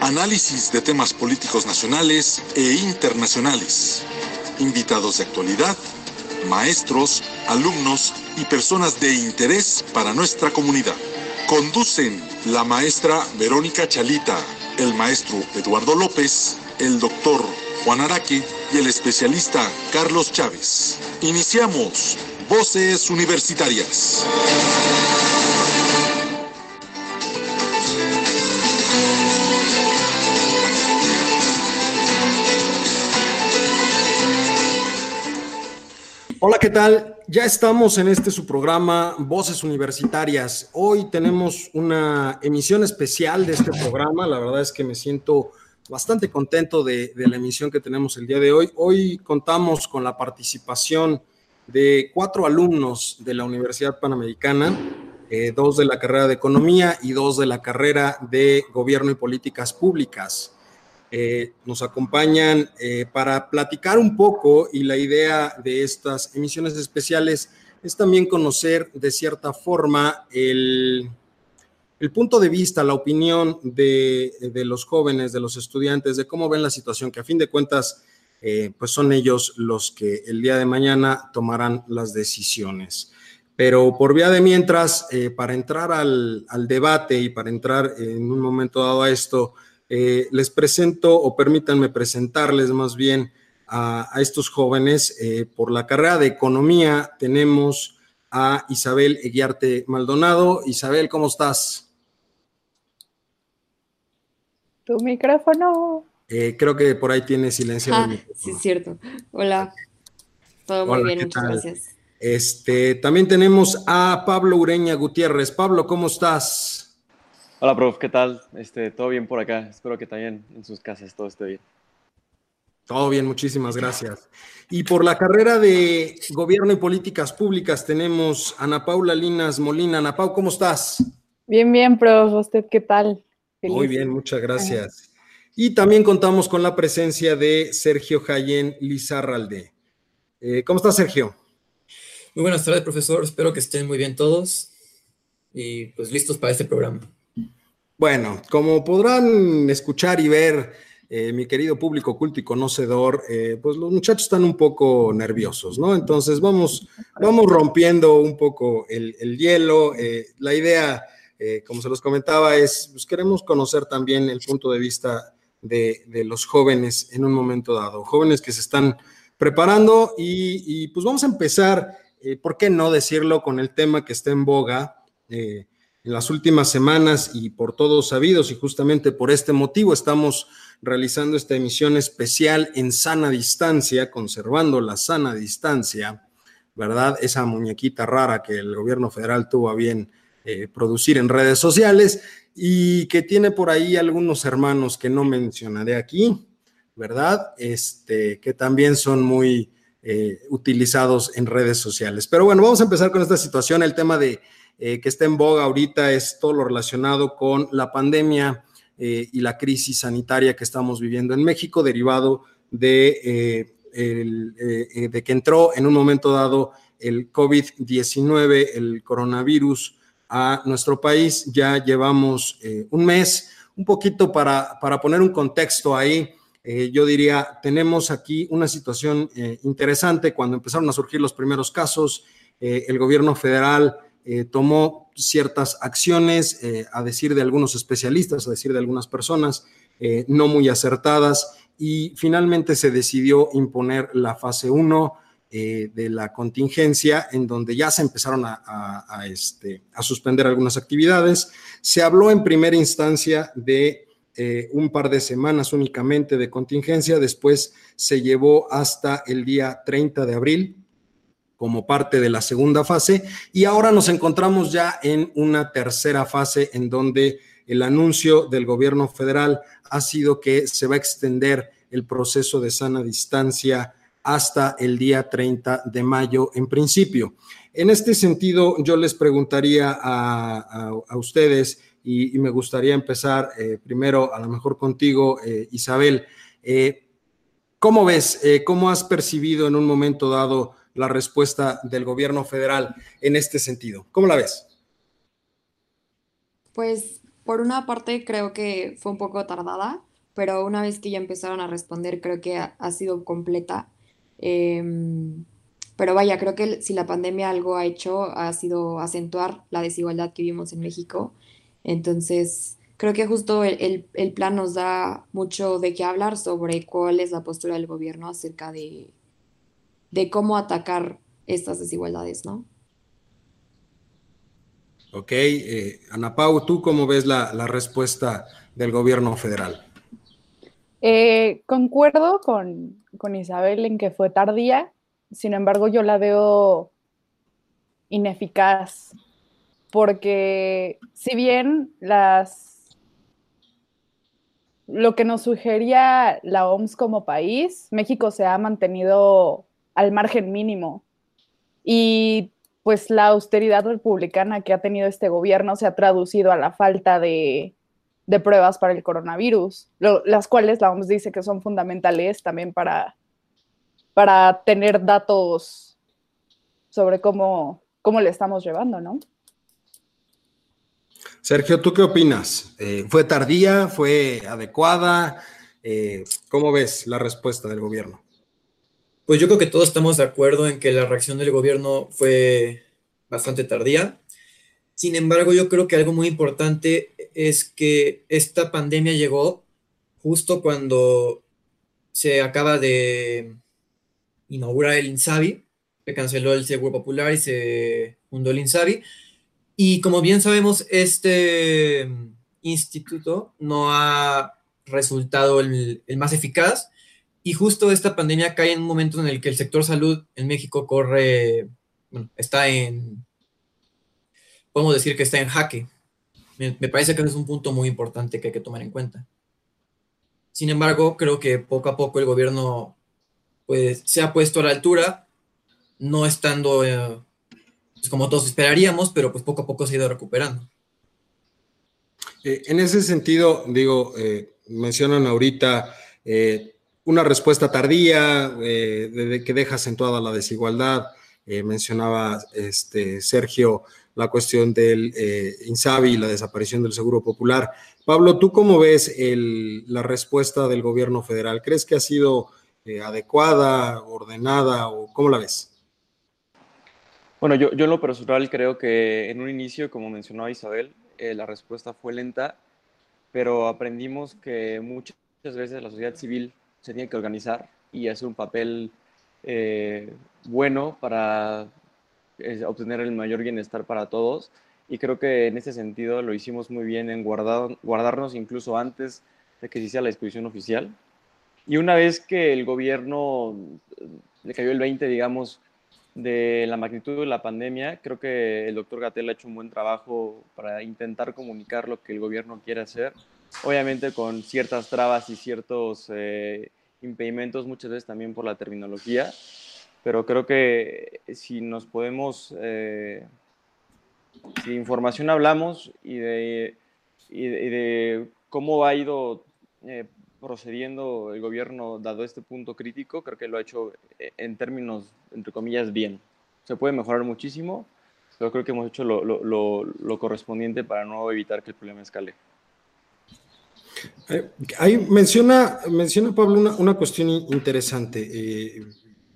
Análisis de temas políticos nacionales e internacionales. Invitados de actualidad, maestros, alumnos y personas de interés para nuestra comunidad. Conducen la maestra Verónica Chalita, el maestro Eduardo López, el doctor Juan Araque y el especialista Carlos Chávez. Iniciamos Voces Universitarias. Hola, ¿qué tal? Ya estamos en este su programa Voces Universitarias. Hoy tenemos una emisión especial de este programa. La verdad es que me siento bastante contento de, la emisión que tenemos el día de hoy. Hoy contamos con la participación de cuatro alumnos de la Universidad Panamericana, eh, dos de la carrera de Economía y dos de la carrera de Gobierno y Políticas Públicas. Eh, nos acompañan eh, para platicar un poco y la idea de estas emisiones especiales es también conocer de cierta forma el, punto de vista, la opinión de, los jóvenes, de los estudiantes, de cómo ven la situación, que a fin de cuentas, eh, pues son ellos los que el día de mañana tomarán las decisiones. Pero por vía de mientras, para entrar al, al, debate y para entrar en un momento dado a esto, eh, les presento o permítanme presentarles más bien a, estos jóvenes. Eh, por la carrera de economía tenemos a Isabel Eguiarte Maldonado. Isabel, ¿cómo estás? Tu micrófono. Eh, creo que por ahí tiene silencio. Ah, sí, es cierto. Hola. Todo muy bien, muchas gracias. Este, también tenemos a Pablo Ureña Gutiérrez. Pablo, ¿cómo estás? Hola, prof, ¿qué tal? Este, todo bien por acá. Espero que también en sus casas todo esté bien. Todo bien, muchísimas gracias. Y por la carrera de Gobierno y Políticas Públicas tenemos a Ana Paula Linas Molina. Ana Pau, ¿cómo estás? Bien, bien, prof. ¿Usted qué tal? Muy bien, muchas gracias. Y también contamos con la presencia de Sergio Jayen Lizarralde. Eh, ¿Cómo estás, Sergio? Muy buenas tardes, profesor. Espero que estén muy bien todos y pues listos para este programa. Bueno, como podrán escuchar y ver, eh, mi querido público culto y conocedor, eh, pues los muchachos están un poco nerviosos, ¿no? Entonces vamos, vamos rompiendo un poco el, hielo. Eh, la idea, como se los comentaba, es, pues queremos conocer también el punto de vista de, los jóvenes en un momento dado, jóvenes que se están preparando y, y pues vamos a empezar, ¿por qué no decirlo con el tema que está en boga? En las últimas semanas y por todos sabidos y justamente por este motivo estamos realizando esta emisión especial en sana distancia, conservando la sana distancia, ¿verdad? Esa muñequita rara que el gobierno federal tuvo a bien eh, producir en redes sociales y que tiene por ahí algunos hermanos que no mencionaré aquí, ¿verdad? Este, que también son muy eh, utilizados en redes sociales. Pero bueno, vamos a empezar con esta situación, el tema de eh, que está en boga ahorita es todo lo relacionado con la pandemia eh, y la crisis sanitaria que estamos viviendo en México, derivado de, eh, de que entró en un momento dado el COVID-19, el coronavirus, a nuestro país. Ya llevamos un mes, un poquito para, para poner un contexto ahí. yo diría, tenemos aquí una situación interesante cuando empezaron a surgir los primeros casos. el gobierno federal eh, tomó ciertas acciones, eh, a decir de algunos especialistas, a decir de algunas personas, eh, no muy acertadas, y finalmente se decidió imponer la fase 1 de la contingencia, en donde ya se empezaron a, este, a suspender algunas actividades. Se habló en primera instancia de un par de semanas únicamente de contingencia, después se llevó hasta el día 30 de abril, como parte de la segunda fase y ahora nos encontramos ya en una tercera fase en donde el anuncio del gobierno federal ha sido que se va a extender el proceso de sana distancia hasta el día 30 de mayo en principio. En este sentido, yo les preguntaría a, ustedes y, me gustaría empezar eh, primero a lo mejor contigo, eh, Isabel. Eh, ¿Cómo ves, cómo has percibido en un momento dado la respuesta del gobierno federal en este sentido? ¿Cómo la ves? Pues por una parte creo que fue un poco tardada, pero una vez que ya empezaron a responder creo que ha, sido completa. Em, pero vaya, creo que si la pandemia algo ha hecho ha sido acentuar la desigualdad que vivimos en México. Entonces, creo que justo el, el, plan nos da mucho de qué hablar sobre cuál es la postura del gobierno acerca de, de cómo atacar estas desigualdades, ¿no? Ok, eh, Ana Pau, ¿tú cómo ves la, respuesta del gobierno federal? Eh, concuerdo con, con, Isabel en que fue tardía, sin embargo yo la veo ineficaz, porque si bien las lo que nos sugería la OMS como país, México se ha mantenido al margen mínimo. Y pues la austeridad republicana que ha tenido este gobierno se ha traducido a la falta de, pruebas para el coronavirus, las cuales la OMS dice que son fundamentales también para, para tener datos sobre cómo, cómo le estamos llevando, ¿no? Sergio, ¿tú qué opinas? Eh, ¿Fue tardía? ¿Fue adecuada? Eh, ¿Cómo ves la respuesta del gobierno? Pues yo creo que todos estamos de acuerdo en que la reacción del gobierno fue bastante tardía. Sin embargo, yo creo que algo muy importante es que esta pandemia llegó justo cuando se acaba de inaugurar el INSABI, se canceló el Seguro Popular y se fundó el INSABI. Y como bien sabemos, este instituto no ha resultado el, más eficaz y justo esta pandemia cae en un momento en el que el sector salud en México corre, bueno, está en, podemos decir que está en jaque. Me, parece que es un punto muy importante que hay que tomar en cuenta. Sin embargo, creo que poco a poco el gobierno pues, se ha puesto a la altura, no estando eh, pues, como todos esperaríamos, pero pues poco a poco se ha ido recuperando. Eh, en ese sentido, digo, eh, mencionan ahorita una respuesta tardía eh, que deja acentuada la desigualdad. Eh, mencionaba este, Sergio la cuestión del eh, INSABI y la desaparición del Seguro Popular. Pablo, ¿tú cómo ves la respuesta del gobierno federal? ¿Crees que ha sido adecuada, ordenada o cómo la ves? Bueno, yo, yo en lo personal creo que en un inicio, como mencionaba Isabel, la respuesta fue lenta, pero aprendimos que muchas veces la sociedad civil se tiene que organizar y hacer un papel eh, bueno para eh, obtener el mayor bienestar para todos. Y creo que en ese sentido lo hicimos muy bien en guardar, guardarnos incluso antes de que se hiciera la disposición oficial. Y una vez que el gobierno eh, le cayó el 20, digamos, de la magnitud de la pandemia, creo que el doctor Gatel ha hecho un buen trabajo para intentar comunicar lo que el gobierno quiere hacer obviamente con ciertas trabas y ciertos eh, impedimentos muchas veces también por la terminología, pero creo que si nos podemos, eh, si de información hablamos y de, cómo ha ido eh, procediendo el gobierno dado este punto crítico, creo que lo ha hecho en términos, entre comillas, bien. Se puede mejorar muchísimo, pero creo que hemos hecho lo, lo correspondiente para no evitar que el problema escale. Eh, ahí menciona, menciona Pablo una, cuestión interesante eh,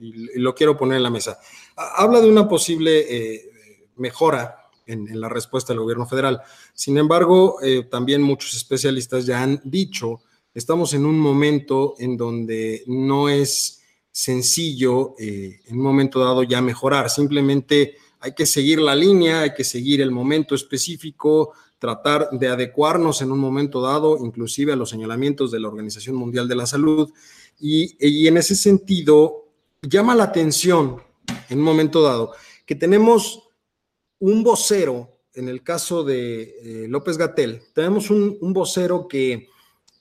y lo quiero poner en la mesa. Habla de una posible eh, mejora en, la respuesta del gobierno federal. Sin embargo, también muchos especialistas ya han dicho, estamos en un momento en donde no es sencillo en un momento dado ya mejorar, simplemente hay que seguir la línea, hay que seguir el momento específico, tratar de adecuarnos en un momento dado, inclusive a los señalamientos de la Organización Mundial de la Salud. Y, en ese sentido, llama la atención en un momento dado que tenemos un vocero en el caso de eh, López Gatel, tenemos un, vocero que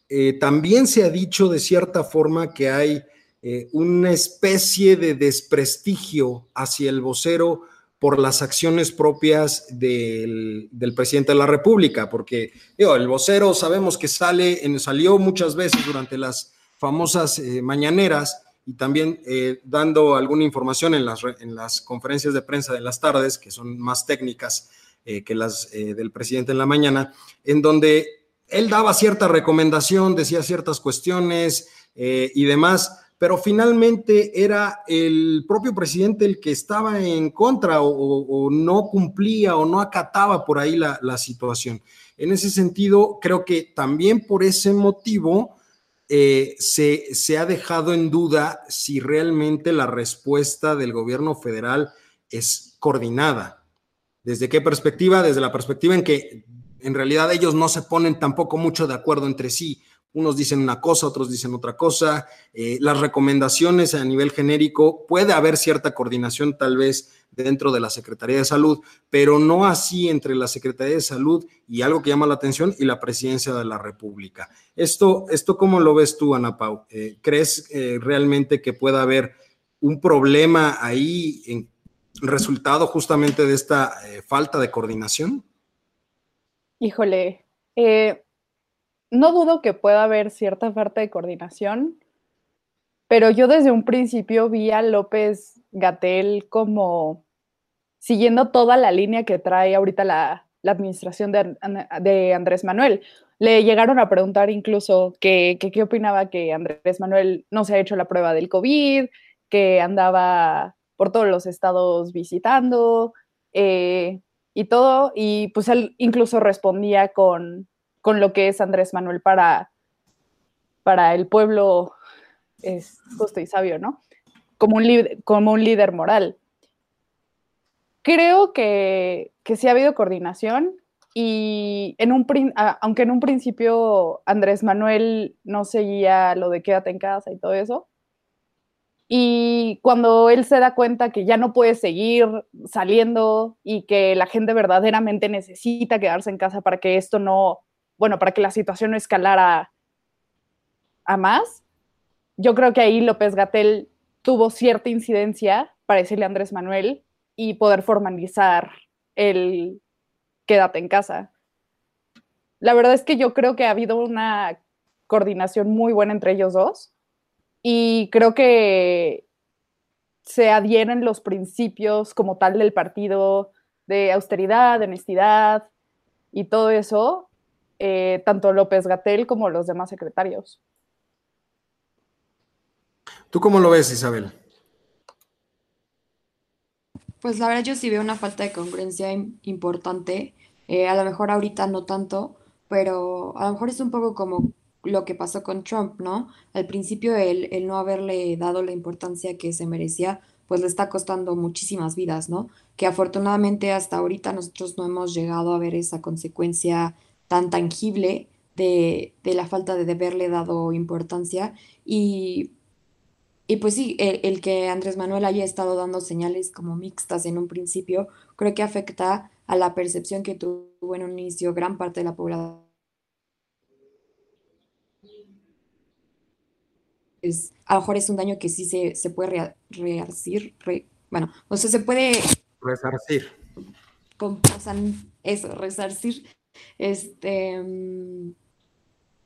eh, también se ha dicho de cierta forma que hay eh, una especie de desprestigio hacia el vocero por las acciones propias del, presidente de la República, porque el vocero sabemos que sale, salió muchas veces durante las famosas mañaneras y también dando alguna información en las, en las conferencias de prensa de las tardes, que son más técnicas eh, que las eh, del presidente en la mañana, en donde él daba cierta recomendación, decía ciertas cuestiones eh, y demás, pero finalmente era el propio presidente el que estaba en contra o, no cumplía o no acataba por ahí la, situación. En ese sentido, creo que también por ese motivo se, se ha dejado en duda si realmente la respuesta del gobierno federal es coordinada. ¿Desde qué perspectiva? Desde la perspectiva en que en realidad ellos no se ponen tampoco mucho de acuerdo entre sí. Unos dicen una cosa, otros dicen otra cosa. Eh, las recomendaciones a nivel genérico, puede haber cierta coordinación tal vez dentro de la Secretaría de Salud, pero no así entre la Secretaría de Salud y algo que llama la atención y la Presidencia de la República. Esto, esto ¿cómo lo ves tú, Ana Pau? Eh, ¿Crees eh, realmente que pueda haber un problema ahí resultado justamente de esta falta de coordinación? Híjole, no dudo que pueda haber cierta falta de coordinación, pero yo desde un principio vi a López Gatel como siguiendo toda la línea que trae ahorita la, administración de, Andrés Manuel. Le llegaron a preguntar incluso qué opinaba que Andrés Manuel no se ha hecho la prueba del COVID, que andaba por todos los estados visitando eh, y todo. Y pues él incluso respondía con, lo que es Andrés Manuel para, para el pueblo es justo y sabio, ¿no? Como un, como un líder moral. Creo que, que sí ha habido coordinación y en un, aunque en un principio Andrés Manuel no seguía lo de quédate en casa y todo eso, y cuando él se da cuenta que ya no puede seguir saliendo y que la gente verdaderamente necesita quedarse en casa para que esto no, bueno, para que la situación no escalara a más, yo creo que ahí López Gatel tuvo cierta incidencia para decirle a Andrés Manuel y poder formalizar el quédate en casa. La verdad es que yo creo que ha habido una coordinación muy buena entre ellos dos y creo que se adhieren los principios como tal del partido de austeridad, de honestidad y todo eso, eh, tanto López Gatel como los demás secretarios. ¿Tú cómo lo ves, Isabel? Pues la verdad yo sí veo una falta de congruencia importante. Eh, a lo mejor ahorita no tanto, pero a lo mejor es un poco como lo que pasó con Trump, ¿no? Al principio el, el no haberle dado la importancia que se merecía, pues le está costando muchísimas vidas, ¿no? Que afortunadamente hasta ahorita nosotros no hemos llegado a ver esa consecuencia tan tangible de, la falta de haberle dado importancia. Y, y pues sí, el, el, que Andrés Manuel haya estado dando señales como mixtas en un principio, creo que afecta a la percepción que tuvo en un inicio gran parte de la población es, a lo mejor es un daño que sí se, se puede rearcir, bueno, o sea, se puede... Resarcir. Con, eso, resarcir, este,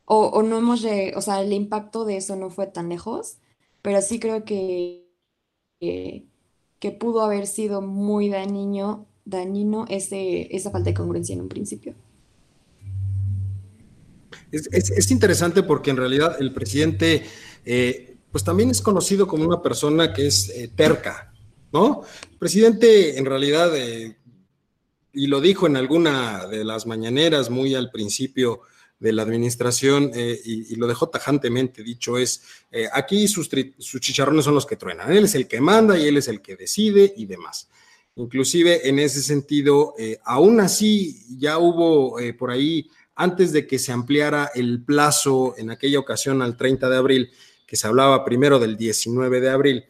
o, o, no hemos, o sea, el impacto de eso no fue tan lejos, pero sí creo que, que, pudo haber sido muy dañino, dañino ese, esa falta de congruencia en un principio. Es, es, es, interesante porque en realidad el presidente eh, pues también es conocido como una persona que es eh, terca, ¿no? El presidente en realidad, eh, y lo dijo en alguna de las mañaneras muy al principio de la administración, y, lo dejó tajantemente dicho, es, aquí sus, sus chicharrones son los que truenan, él es el que manda y él es el que decide y demás. Inclusive en ese sentido, aún así ya hubo por ahí, antes de que se ampliara el plazo en aquella ocasión al 30 de abril, que se hablaba primero del 19 de abril.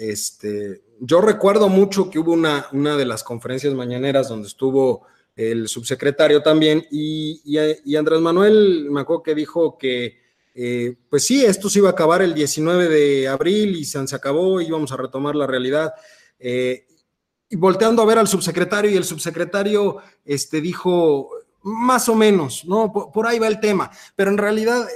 Este, yo recuerdo mucho que hubo una, una de las conferencias mañaneras donde estuvo el subsecretario también, y, Andrés Manuel me acuerdo que dijo que, eh, pues sí, esto se iba a acabar el 19 de abril y se, acabó, íbamos a retomar la realidad. Eh, y volteando a ver al subsecretario, y el subsecretario este, dijo, más o menos, ¿no? Por, ahí va el tema, pero en realidad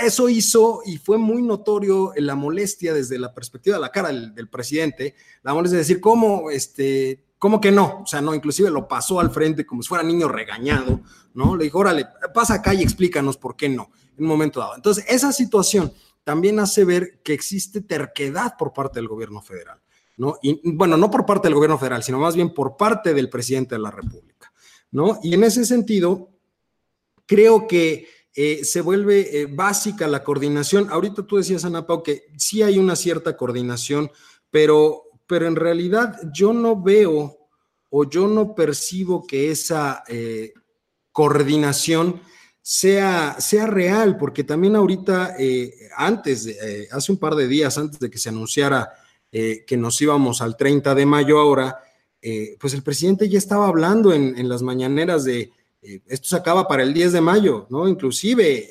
eso hizo y fue muy notorio la molestia desde la perspectiva de la cara del, presidente, la molestia de decir, ¿cómo, este, ¿cómo que no? O sea, no, inclusive lo pasó al frente como si fuera niño regañado, ¿no? Le dijo, órale, pasa acá y explícanos por qué no, en un momento dado. Entonces, esa situación también hace ver que existe terquedad por parte del gobierno federal. ¿no? Y bueno, no por parte del gobierno federal, sino más bien por parte del presidente de la República, ¿no? Y en ese sentido, creo que eh, se vuelve eh, básica la coordinación. Ahorita tú decías, Ana Pau, que sí hay una cierta coordinación, pero, pero en realidad yo no veo o yo no percibo que esa eh, coordinación sea, sea real, porque también ahorita, antes, hace un par de días, antes de que se anunciara que nos íbamos al 30 de mayo ahora, pues el presidente ya estaba hablando en, las mañaneras de eh, esto se acaba para el 10 de mayo, ¿no? Inclusive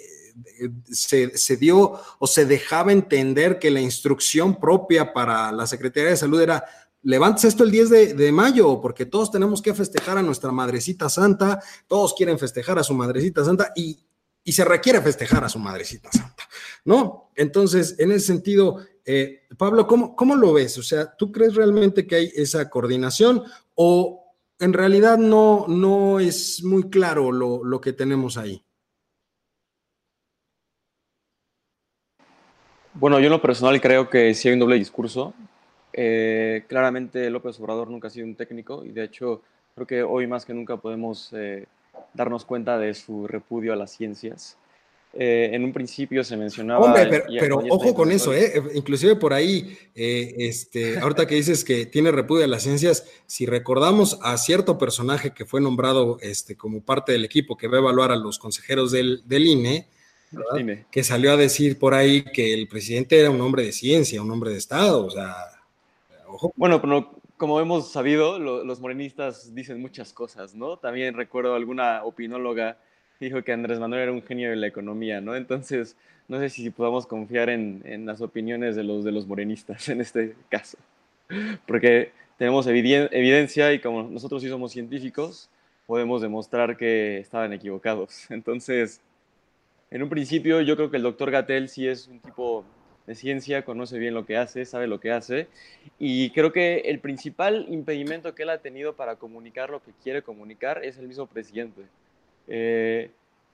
se, dio o se dejaba entender que la instrucción propia para la Secretaría de Salud era levántese esto el 10 de, de, mayo, porque todos tenemos que festejar a nuestra Madrecita Santa, todos quieren festejar a su Madrecita Santa y, y se requiere festejar a su Madrecita Santa, ¿no? Entonces, en ese sentido, eh, Pablo, ¿cómo, ¿cómo, lo ves? O sea, ¿tú crees realmente que hay esa coordinación o en realidad no, no es muy claro lo, que tenemos ahí? Bueno, yo en lo personal creo que sí hay un doble discurso. Eh, claramente López Obrador nunca ha sido un técnico y de hecho creo que hoy más que nunca podemos eh, darnos cuenta de su repudio a las ciencias. Eh, en un principio se mencionaba... Hombre, pero, ojo con eso, ¿eh? Inclusive por ahí, eh, este, ahorita que dices que tiene repudio a las ciencias, si recordamos a cierto personaje que fue nombrado este, como parte del equipo que va a evaluar a los consejeros del, del INE, que salió a decir por ahí que el presidente era un hombre de ciencia, un hombre de Estado, o sea, ojo. Bueno, pero como hemos sabido, los morenistas dicen muchas cosas, ¿no? También recuerdo alguna opinóloga dijo que Andrés Manuel era un genio de la economía, ¿no? Entonces, no sé si podamos confiar en, en las opiniones de los, de los morenistas en este caso, porque tenemos evidencia y como nosotros sí somos científicos, podemos demostrar que estaban equivocados. Entonces, en un principio yo creo que el doctor Gatel sí es un tipo de ciencia, conoce bien lo que hace, sabe lo que hace, y creo que el principal impedimento que él ha tenido para comunicar lo que quiere comunicar es el mismo presidente. Eh,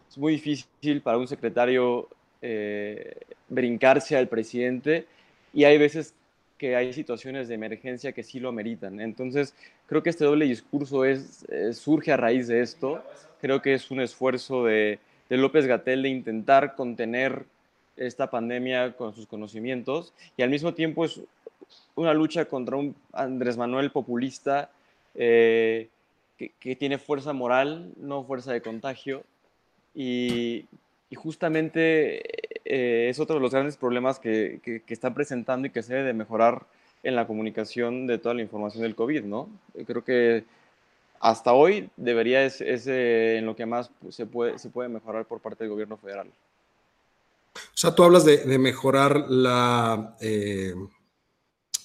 es muy difícil para un secretario eh, brincarse al presidente y hay veces que hay situaciones de emergencia que sí lo ameritan. Entonces, creo que este doble discurso es, eh, surge a raíz de esto. Creo que es un esfuerzo de, de López Gatel de intentar contener esta pandemia con sus conocimientos y al mismo tiempo es una lucha contra un Andrés Manuel populista eh, que, tiene fuerza moral, no fuerza de contagio. Y, justamente eh, es otro de los grandes problemas que, están presentando y que se debe de mejorar en la comunicación de toda la información del COVID, ¿no? Creo que hasta hoy debería es, eh, en lo que más se puede, se puede mejorar por parte del gobierno federal. O sea, tú hablas de, mejorar la, eh,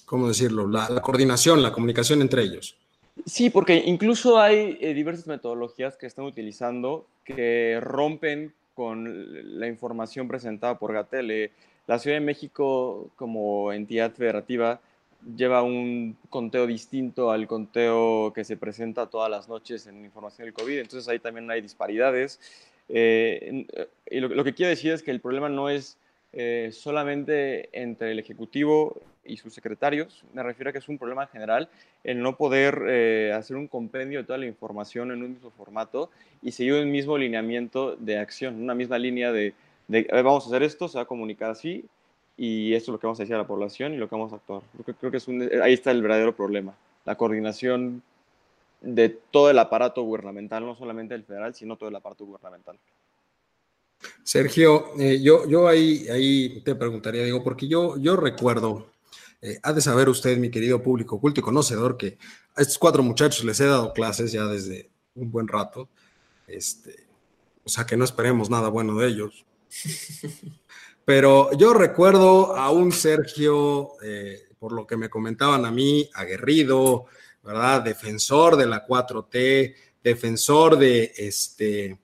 ¿cómo decirlo? la, coordinación, la comunicación entre ellos. Sí, porque incluso hay eh, diversas metodologías que están utilizando que rompen con la información presentada por Gatel. Eh, la Ciudad de México, como entidad federativa, lleva un conteo distinto al conteo que se presenta todas las noches en información del COVID. Entonces ahí también hay disparidades. Eh, y lo, que quiero decir es que el problema no es solamente entre el Ejecutivo y sus secretarios. Me refiero a que es un problema general el no poder eh, hacer un compendio de toda la información en un mismo formato y seguir un mismo lineamiento de acción, una misma línea de, vamos a hacer esto, se va a comunicar así y esto es lo que vamos a decir a la población y lo que vamos a actuar. Creo, creo que es ahí está el verdadero problema, la coordinación de todo el aparato gubernamental, no solamente el federal, sino todo el aparato gubernamental. Sergio, eh, yo, yo ahí, ahí te preguntaría, digo, porque yo, yo recuerdo eh, ha de saber usted, mi querido público culto y conocedor, que a estos cuatro muchachos les he dado clases ya desde un buen rato. Este, o sea que no esperemos nada bueno de ellos. Pero yo recuerdo a un Sergio, eh, por lo que me comentaban a mí, aguerrido, ¿verdad? Defensor de la 4T, defensor de este,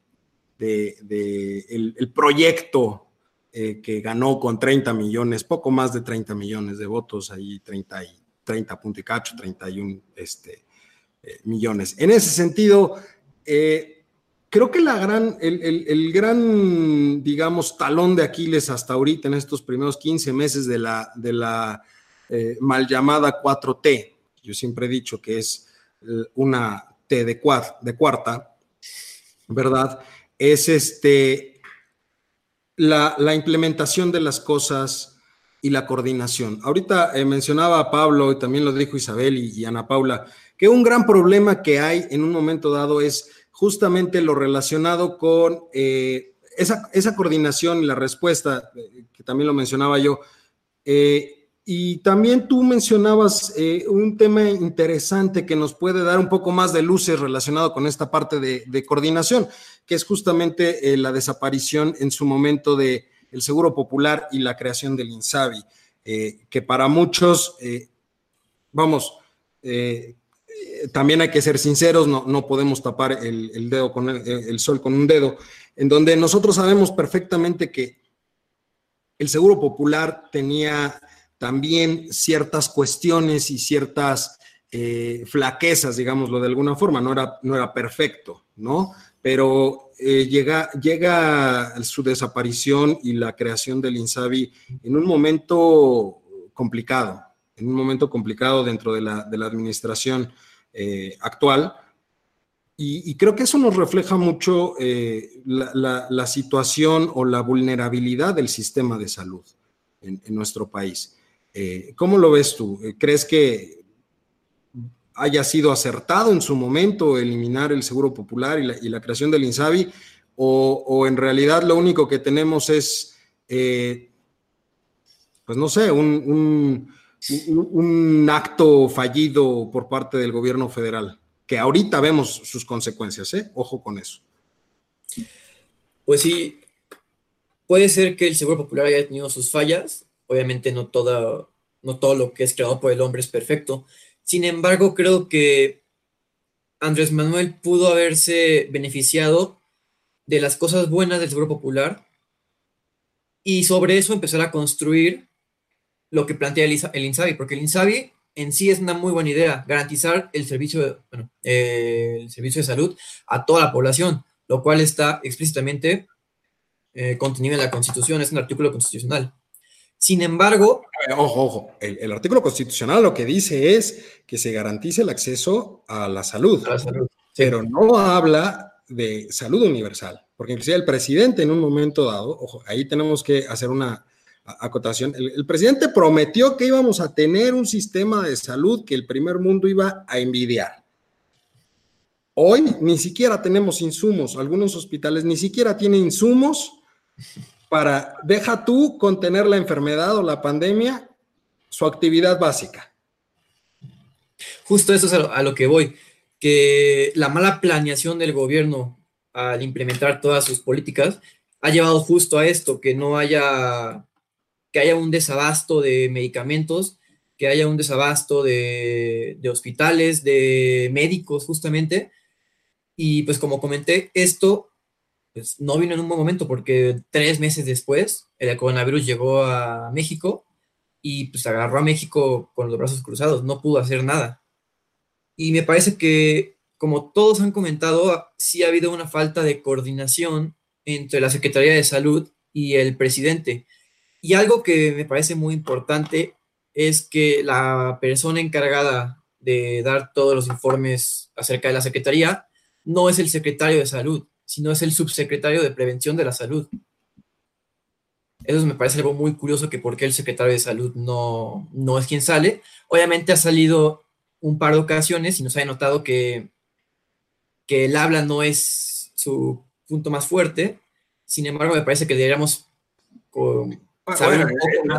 de, el, proyecto eh, que ganó con 30 millones, poco más de 30 millones de votos, ahí 30, y, 30 punto y cacho, 31 este, eh, millones. En ese sentido, eh, creo que la gran, el, gran, digamos, talón de Aquiles hasta ahorita en estos primeros 15 meses de la, de la mal llamada 4T, yo siempre he dicho que es una T de, de cuarta, ¿verdad? Es este, la, implementación de las cosas y la coordinación. Ahorita eh, mencionaba a Pablo y también lo dijo Isabel y, Ana Paula, que un gran problema que hay en un momento dado es justamente lo relacionado con eh, esa, esa, coordinación y la respuesta, eh, que también lo mencionaba yo, y también tú mencionabas eh, un tema interesante que nos puede dar un poco más de luces relacionado con esta parte de, coordinación, que es justamente eh, la desaparición en su momento del el Seguro Popular y la creación del INSABI, eh, que para muchos, vamos, también hay que ser sinceros, no, no podemos tapar el, dedo con el sol con un dedo, en donde nosotros sabemos perfectamente que el Seguro Popular tenía también ciertas cuestiones y ciertas eh, flaquezas, digámoslo de alguna forma, no era, no era perfecto, ¿no? Pero eh, llega, llega su desaparición y la creación del INSABI en un momento complicado, en un momento complicado dentro de la, administración eh, actual. Y, creo que eso nos refleja mucho la, situación o la vulnerabilidad del sistema de salud en nuestro país. Eh, ¿Cómo lo ves tú? Eh, ¿Crees que haya sido acertado en su momento eliminar el Seguro Popular y la, creación del INSABI? O, en realidad lo único que tenemos es, eh, pues no sé, un, acto fallido por parte del gobierno federal, que ahorita vemos sus consecuencias, ¿eh? Ojo con eso. Pues sí, puede ser que el Seguro Popular haya tenido sus fallas, Obviamente no, no todo lo que es creado por el hombre es perfecto. Sin embargo, creo que Andrés Manuel pudo haberse beneficiado de las cosas buenas del Seguro Popular y sobre eso empezar a construir lo que plantea el, INSABI, porque el INSABI en sí es una muy buena idea, garantizar el servicio, eh, el servicio de salud a toda la población, lo cual está explícitamente eh, contenido en la Constitución, es un artículo constitucional. Sin embargo... Ojo, ojo, el, artículo constitucional lo que dice es que se garantice el acceso a la salud, pero no habla de salud universal, porque inclusive el presidente en un momento dado, ojo, ahí tenemos que hacer una acotación, el, el presidente prometió que íbamos a tener un sistema de salud que el primer mundo iba a envidiar. Hoy ni siquiera tenemos insumos, algunos hospitales ni siquiera tienen insumos para, deja tú contener la enfermedad o la pandemia, su actividad básica. Justo eso es a lo, que voy, que la mala planeación del gobierno al implementar todas sus políticas ha llevado justo a esto, que no haya, que haya un desabasto de medicamentos, que haya un desabasto de, de hospitales, de médicos justamente. Y pues como comenté, esto pues no vino en un buen momento porque tres meses después el coronavirus llegó a México y pues agarró a México con los brazos cruzados, no pudo hacer nada. Y me parece que, como todos han comentado, sí ha habido una falta de coordinación entre la Secretaría de Salud y el presidente. Y algo que me parece muy importante es que la persona encargada de dar todos los informes acerca de la Secretaría no es el secretario de Salud, sino es el subsecretario de Prevención de la Salud. Eso me parece algo muy curioso que por qué el secretario de Salud no, no es quien sale. Obviamente ha salido un par de ocasiones y nos ha notado que, que el habla no es su punto más fuerte. Sin embargo, me parece que deberíamos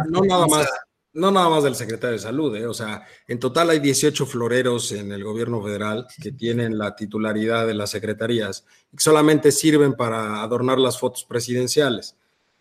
no, nada más, no nada más del secretario de salud, ¿eh? o sea, en total hay 18 floreros en el gobierno federal que tienen la titularidad de las secretarías y que solamente sirven para adornar las fotos presidenciales.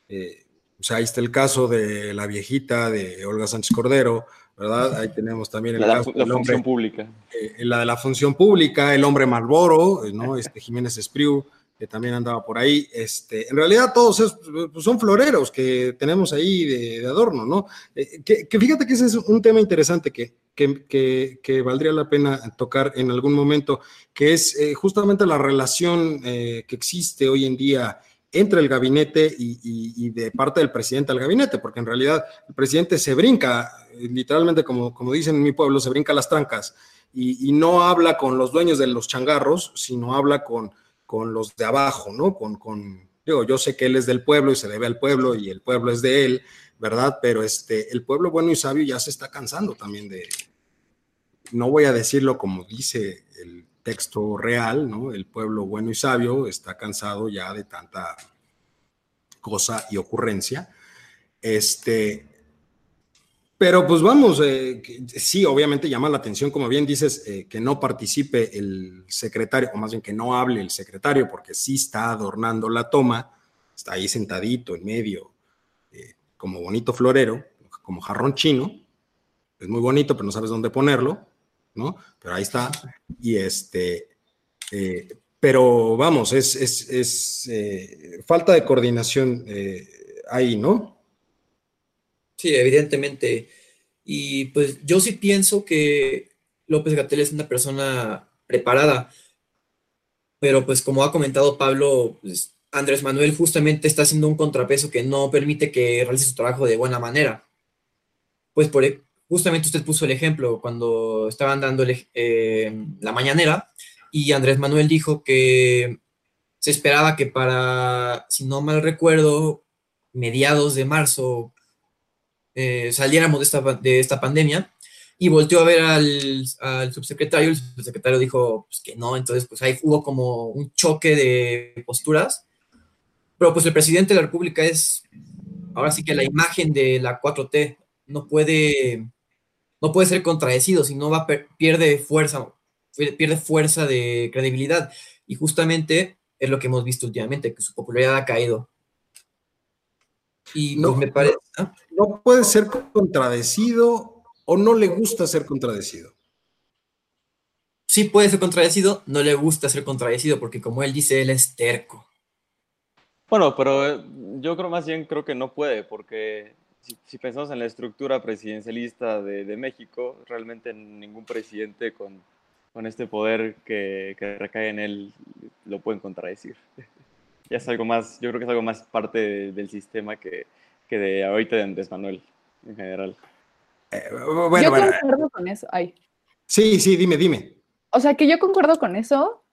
Eh, o sea, ahí está el caso de la viejita de Olga Sánchez Cordero, ¿verdad? Ahí tenemos también el La, caso la del función pública. eh, la de la función pública, el hombre Malboro, ¿no? Este Jiménez Espriu, que también andaba por ahí. Este, en realidad todos pues, son floreros que tenemos ahí de, adorno, ¿no? Eh, que, fíjate que ese es un tema interesante que, que, que- valdría la pena tocar en algún momento, que es eh, justamente la relación eh, que existe hoy en día entre el gabinete y, y- de parte del presidente al gabinete, porque en realidad el presidente se brinca, literalmente como, como dicen en mi pueblo, se brinca las trancas y, y no habla con los dueños de los changarros, sino habla con, con los de abajo, ¿no? Con, con, digo, yo sé que él es del pueblo y se debe al pueblo y el pueblo es de él, ¿verdad? Pero este, el pueblo bueno y sabio ya se está cansando también de, no voy a decirlo como dice el texto real, ¿no? El pueblo bueno y sabio está cansado ya de tanta cosa y ocurrencia. Este, pero pues vamos, eh, sí, obviamente llama la atención, como bien dices, eh, que no participe el secretario, o más bien que no hable el secretario, porque sí está adornando la toma, está ahí sentadito en medio, eh, como bonito florero, como jarrón chino, es muy bonito, pero no sabes dónde ponerlo, ¿no? Pero ahí está, y este, pero vamos, es, es, es, falta de coordinación ahí, ¿no? Sí, evidentemente. Y pues yo sí pienso que López Gatell es una persona preparada, pero pues como ha comentado Pablo, pues, Andrés Manuel justamente está haciendo un contrapeso que no permite que realice su trabajo de buena manera. Pues por, e- justamente usted puso el ejemplo cuando estaban dando el eh, la mañanera y Andrés Manuel dijo que se esperaba que para, si no mal recuerdo, mediados de marzo eh, saliéramos de esta, de esta pandemia y volteó a ver al, al subsecretario, el subsecretario dijo pues, que no, entonces pues ahí hubo como un choque de posturas, pero pues el presidente de la República es ahora sí que la imagen de la 4T no puede, no puede ser contradecido, si no va pierde fuerza, pierde fuerza de credibilidad y justamente es lo que hemos visto últimamente, que su popularidad ha caído. Y No, pues me parece... ¿ah? no puede ser contradecido o no le gusta ser contradecido. sí puede ser contradecido, no le gusta ser contradecido porque como él dice, él es terco. Bueno, pero eh, yo creo más bien creo que no puede, porque si, si pensamos en la estructura presidencialista de, de México, realmente ningún presidente con, con este poder que, que recae en él lo pueden contradecir. Ya es algo más, yo creo que es algo más parte de- del sistema que, que de ahorita de Andrés Manuel en general. Eh, bueno, yo bueno, concuerdo con eso. Ay. sí, sí, dime, dime. O sea, que yo concuerdo con eso.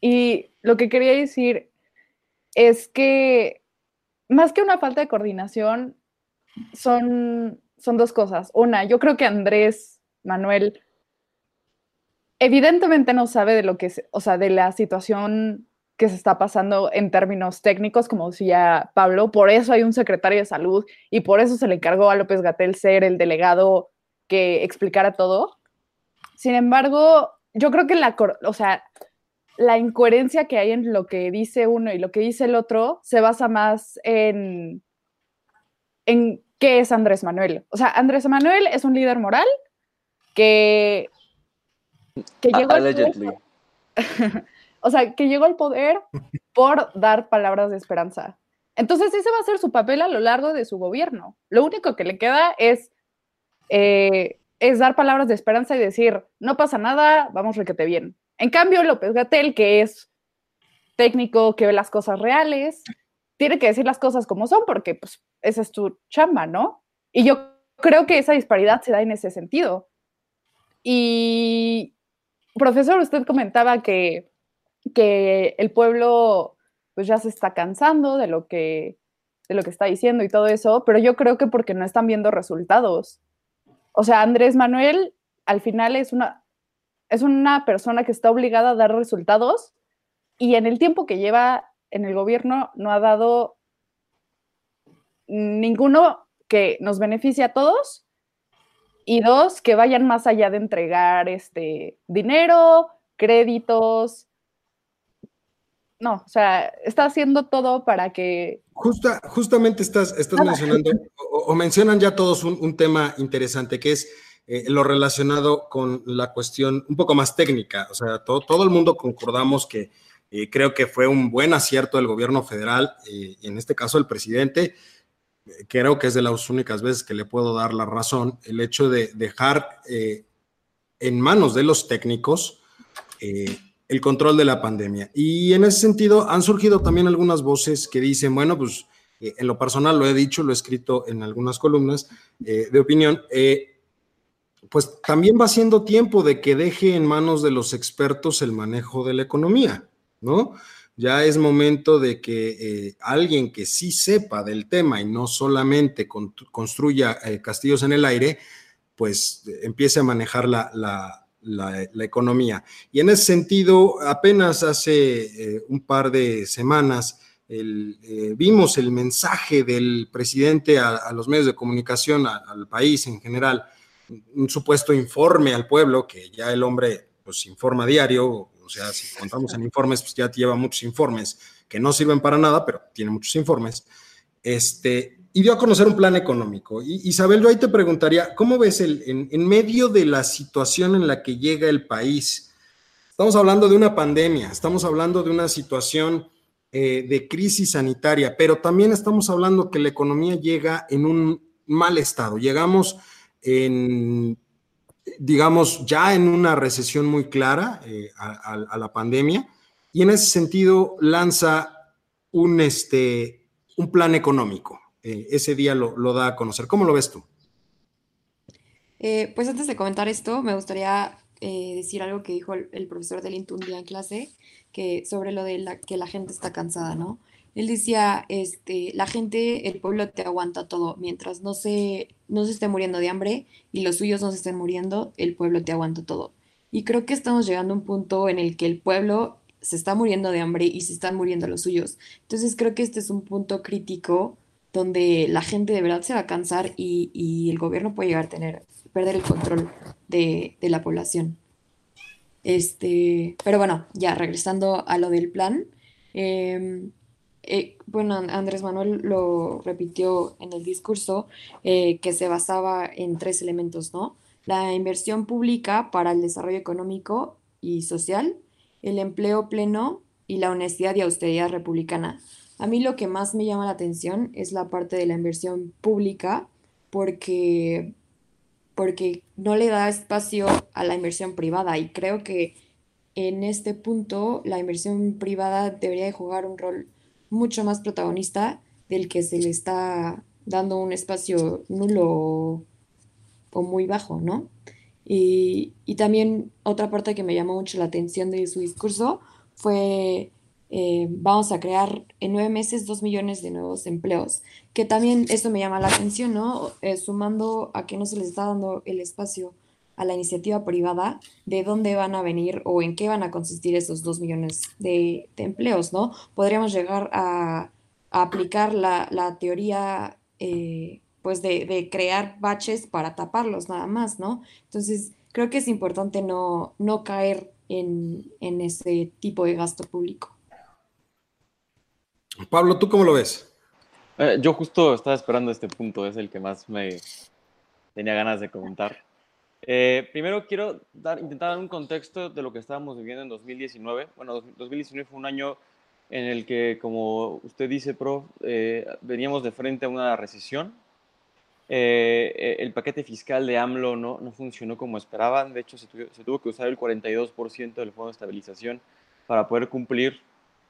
Y lo que quería decir es que más que una falta de coordinación, son, son dos cosas. Una, yo creo que Andrés Manuel evidentemente no sabe de lo que es, o sea, de la situación que se está pasando en términos técnicos, como decía Pablo, por eso hay un secretario de salud y por eso se le encargó a López Gatel ser el delegado que explicara todo. Sin embargo, yo creo que la, o sea, la incoherencia que hay en lo que dice uno y lo que dice el otro se basa más en, en qué es Andrés Manuel. O sea, Andrés Manuel es un líder moral que, que llegó al poder- Allegedly. o sea, que llegó al poder por dar palabras de esperanza. Entonces, ese va a ser su papel a lo largo de su gobierno. Lo único que le queda es, eh, es dar palabras de esperanza y decir, no pasa nada, vamos requete bien. En cambio, López Gatel, que es técnico, que ve las cosas reales, tiene que decir las cosas como son, porque pues esa es tu chamba, ¿no? Y yo creo que esa disparidad se da en ese sentido. Y, profesor, usted comentaba que, que el pueblo pues ya se está cansando de lo que de lo que está diciendo y todo eso, pero yo creo que porque no están viendo resultados. O sea, Andrés Manuel al final es una es una persona que está obligada a dar resultados y en el tiempo que lleva en el gobierno no ha dado ninguno que nos beneficie a todos y dos, que vayan más allá de entregar este dinero, créditos. No, o sea, está haciendo todo para que... Justa, justamente estás, estás mencionando, o, mencionan ya todos un, tema interesante, que es eh, lo relacionado con la cuestión un poco más técnica. O sea, todo, todo el mundo concordamos que eh, creo que fue un buen acierto del gobierno federal, eh, en este caso el presidente, creo que es de las únicas veces que le puedo dar la razón, el hecho de dejar eh, en manos de los técnicos eh, el control de la pandemia. Y en ese sentido han surgido también algunas voces que dicen, bueno, pues eh, en lo personal lo he dicho, lo he escrito en algunas columnas de opinión, pues también va siendo tiempo de que deje en manos de los expertos el manejo de la economía, ¿no? ya es momento de que eh, alguien que sí sepa del tema y no solamente construya eh, castillos en el aire, pues empiece a manejar la, economía. Y en ese sentido, apenas hace eh, un par de semanas vimos el mensaje del presidente a, los medios de comunicación, al país en general, un supuesto informe al pueblo, que ya el hombre pues informa diario, o sea, si contamos en informes, pues ya lleva muchos informes que no sirven para nada, pero tiene muchos informes. Este, y dio a conocer un plan económico. Isabel, yo ahí te preguntaría, ¿cómo ves el, en, medio de la situación en la que llega el país? Estamos hablando de una pandemia, estamos hablando de una situación eh, de crisis sanitaria, pero también estamos hablando que la economía llega en un mal estado. Llegamos en digamos, ya en una recesión muy clara eh, a, la pandemia y en ese sentido lanza un, este, un plan económico. Eh, ese día lo, da a conocer. ¿Cómo lo ves tú? Eh, pues antes de comentar esto, me gustaría decir algo que dijo el, profesor del un día en clase, que sobre lo de la, que la gente está cansada, ¿no? Él decía, este, la gente, el pueblo te aguanta todo, mientras no se, no se esté muriendo de hambre y los suyos no se estén muriendo, el pueblo te aguanta todo. Y creo que estamos llegando a un punto en el que el pueblo se está muriendo de hambre y se están muriendo los suyos. Entonces creo que este es un punto crítico donde la gente de verdad se va a cansar y, el gobierno puede llegar a tener, perder el control de, la población. Este, pero bueno, ya regresando a lo del plan, em, eh, bueno, Andrés Manuel lo repitió en el discurso, eh, que se basaba en tres elementos, ¿no? La inversión pública para el desarrollo económico y social, el empleo pleno y la honestidad y austeridad republicana. A mí lo que más me llama la atención es la parte de la inversión pública, porque, porque no le da espacio a la inversión privada y creo que en este punto la inversión privada debería de jugar un rol mucho más protagonista del que se le está dando un espacio nulo o muy bajo, ¿no? Y, también otra parte que me llamó mucho la atención de su discurso fue, eh, vamos a crear en nueve meses dos millones de nuevos empleos, que también eso me llama la atención, ¿no? Eh, sumando a que no se les está dando el espacio a la iniciativa privada de dónde van a venir o en qué van a consistir esos dos millones de, empleos, ¿no? Podríamos llegar a, aplicar la, teoría, eh, pues, de, crear baches para taparlos nada más, ¿no? Entonces, creo que es importante no, no caer en, ese tipo de gasto público. Pablo, ¿tú cómo lo ves? Eh, yo justo estaba esperando este punto, es el que más me tenía ganas de comentar. Eh, primero quiero dar, intentar dar un contexto de lo que estábamos viviendo en 2019. Bueno, 2019 fue un año en el que, como usted dice, prof, eh, veníamos de frente a una recesión. El paquete fiscal de AMLO no, no, funcionó como esperaban. De hecho, se tuvo que usar el 42% del Fondo de Estabilización para poder cumplir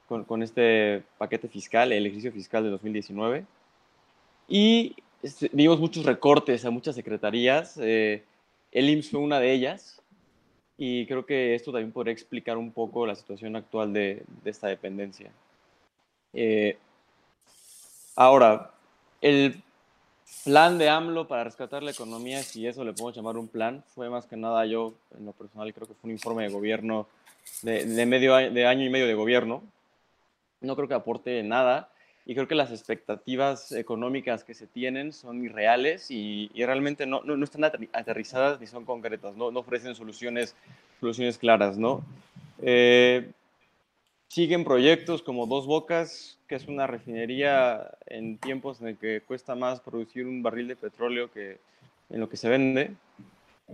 con, con, este paquete fiscal, el ejercicio fiscal de 2019. Y este, vimos muchos recortes a muchas secretarías. Eh, el IMSS fue una de ellas y creo que esto también podría explicar un poco la situación actual de, esta dependencia. Eh, ahora, el plan de AMLO para rescatar la economía, si eso le podemos llamar un plan, fue más que nada yo, en lo personal, creo que fue un informe de gobierno, de, medio, de año y medio de gobierno. No creo que aporte nada. y creo que las expectativas económicas que se tienen son irreales y, realmente no, no, están aterrizadas ni son concretas, no, no ofrecen soluciones, soluciones claras, ¿no? Eh, siguen proyectos como Dos Bocas, que es una refinería en tiempos en el que cuesta más producir un barril de petróleo que en lo que se vende.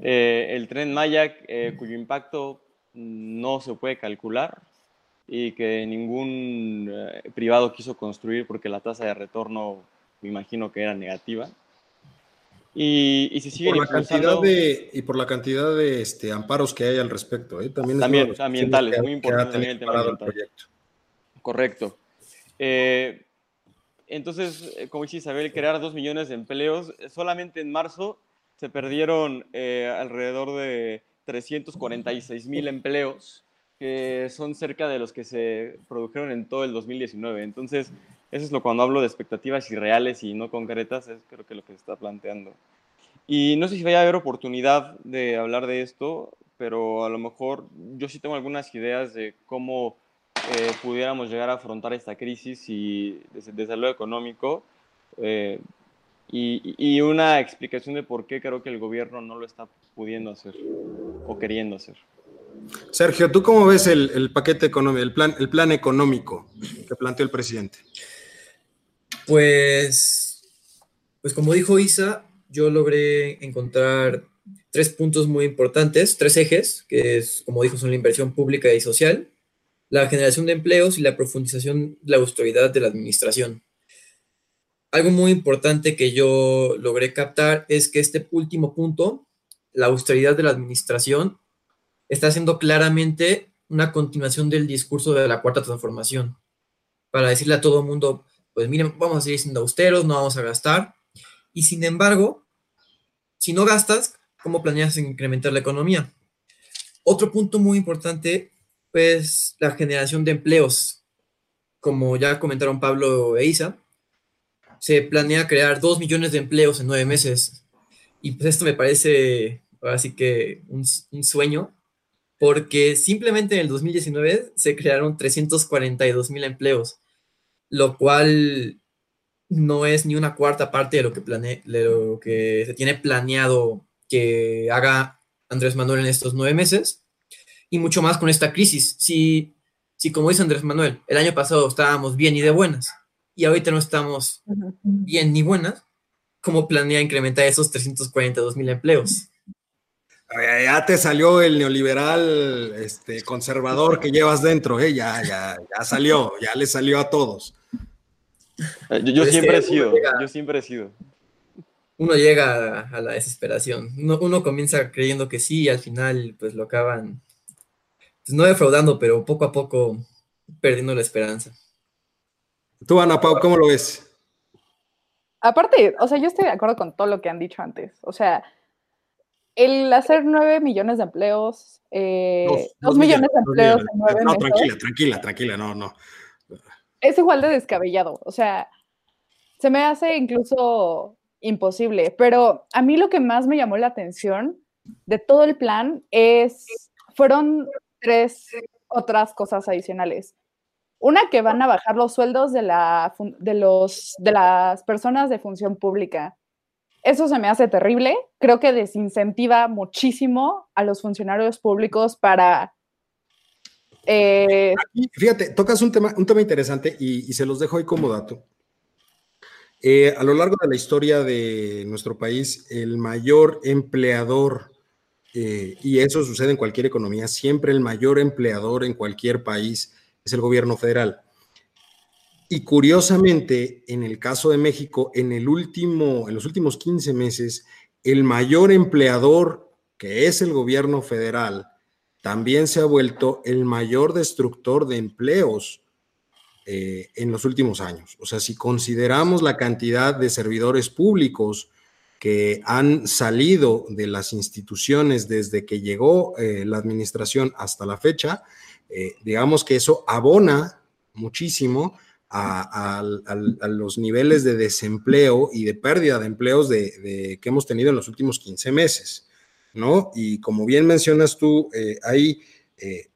Eh, el tren Maya, eh, cuyo impacto no se puede calcular, y que ningún eh, privado quiso construir porque la tasa de retorno me imagino que era negativa. Y, y se sigue por la cantidad de Y por la cantidad de este, amparos que hay al respecto. ¿eh? También, también ambientales, muy importante también el tema ambiental. Correcto. Eh, entonces, como dice Isabel, crear dos millones de empleos. Solamente en marzo se perdieron alrededor de 346 mil empleos que son cerca de los que se produjeron en todo el 2019. Entonces, eso es lo cuando hablo de expectativas irreales y no concretas, es creo que lo que se está planteando. Y no sé si vaya a haber oportunidad de hablar de esto, pero a lo mejor yo sí tengo algunas ideas de cómo eh, pudiéramos llegar a afrontar esta crisis y desde, desde lo económico eh, y, y, una explicación de por qué creo que el gobierno no lo está pudiendo hacer o queriendo hacer. Sergio, ¿tú cómo ves el, paquete económico, el plan, el plan económico que planteó el presidente? Pues, pues como dijo Isa, yo logré encontrar tres puntos muy importantes, tres ejes, que es, como dijo, son la inversión pública y social, la generación de empleos y la profundización de la austeridad de la administración. Algo muy importante que yo logré captar es que este último punto, la austeridad de la administración, está haciendo claramente una continuación del discurso de la cuarta transformación, para decirle a todo el mundo, pues miren, vamos a seguir siendo austeros, no vamos a gastar, y sin embargo, si no gastas, ¿cómo planeas incrementar la economía? Otro punto muy importante, pues la generación de empleos. Como ya comentaron Pablo e Isa, se planea crear dos millones de empleos en nueve meses. Y pues esto me parece, así que un, un sueño, porque simplemente en el 2019 se crearon 342 mil empleos, lo cual no es ni una cuarta parte de lo que, plane, de lo que se tiene planeado que haga Andrés Manuel en estos nueve meses, y mucho más con esta crisis. Si, si como dice Andrés Manuel, el año pasado estábamos bien y de buenas, y ahorita no estamos bien ni buenas, ¿cómo planea incrementar esos 342 mil empleos? Ya te salió el neoliberal este, conservador que llevas dentro, ¿eh? ya, ya, ya salió, ya le salió a todos. Eh, yo, siempre he sido, yo siempre he sido. Uno llega a, la desesperación. Uno, comienza creyendo que sí y al final pues lo acaban, pues, no defraudando, pero poco a poco perdiendo la esperanza. Tú, Ana Pau, ¿cómo lo ves? Aparte, o sea, yo estoy de acuerdo con todo lo que han dicho antes. O sea, el hacer nueve millones de empleos, eh, dos, millones, de empleos en nueve no, tranquila, tranquila, tranquila, no, no. Es igual de descabellado, o sea, se me hace incluso imposible, pero a mí lo que más me llamó la atención de todo el plan es, fueron tres otras cosas adicionales. Una que van a bajar los sueldos de, la, de, los, de las personas de función pública. Eso se me hace terrible. Creo que desincentiva muchísimo a los funcionarios públicos para... Eh, fíjate, tocas un tema, un tema interesante y, se los dejo ahí como dato. Eh, a lo largo de la historia de nuestro país, el mayor empleador, eh, y eso sucede en cualquier economía, siempre el mayor empleador en cualquier país es el gobierno federal. Y curiosamente, en el caso de México, en, los últimos 15 meses, el mayor empleador, que es el gobierno federal, también se ha vuelto el mayor destructor de empleos eh, en los últimos años. O sea, si consideramos la cantidad de servidores públicos que han salido de las instituciones desde que llegó eh, la administración hasta la fecha, eh, digamos que eso abona muchísimo a, los niveles de desempleo y de pérdida de empleos que hemos tenido en los últimos 15 meses, ¿no? Y como bien mencionas tú, eh, ahí, eh,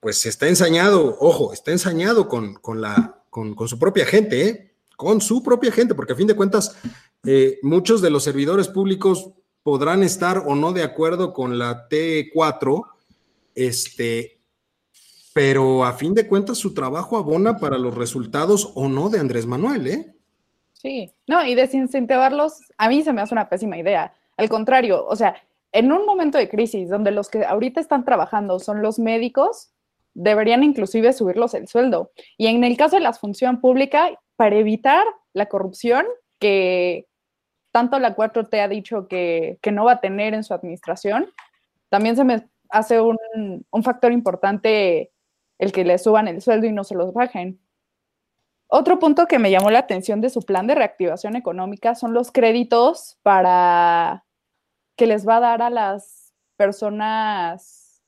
pues está ensañado, ojo, está ensañado con, la, con, su propia gente, ¿eh? con su propia gente, porque a fin de cuentas, eh, muchos de los servidores públicos podrán estar o no de acuerdo con la T4, este, pero a fin de cuentas su trabajo abona para los resultados o no de Andrés Manuel, ¿eh? Sí, no, y desincentivarlos, a mí se me hace una pésima idea. Al contrario, o sea, en un momento de crisis donde los que ahorita están trabajando son los médicos, deberían inclusive subirlos el sueldo. Y en el caso de la función pública, para evitar la corrupción que tanto la 4T ha dicho que, no va a tener en su administración, también se me hace un, un factor importante el que le suban el sueldo y no se los bajen. Otro punto que me llamó la atención de su plan de reactivación económica son los créditos para que les va a dar a las personas,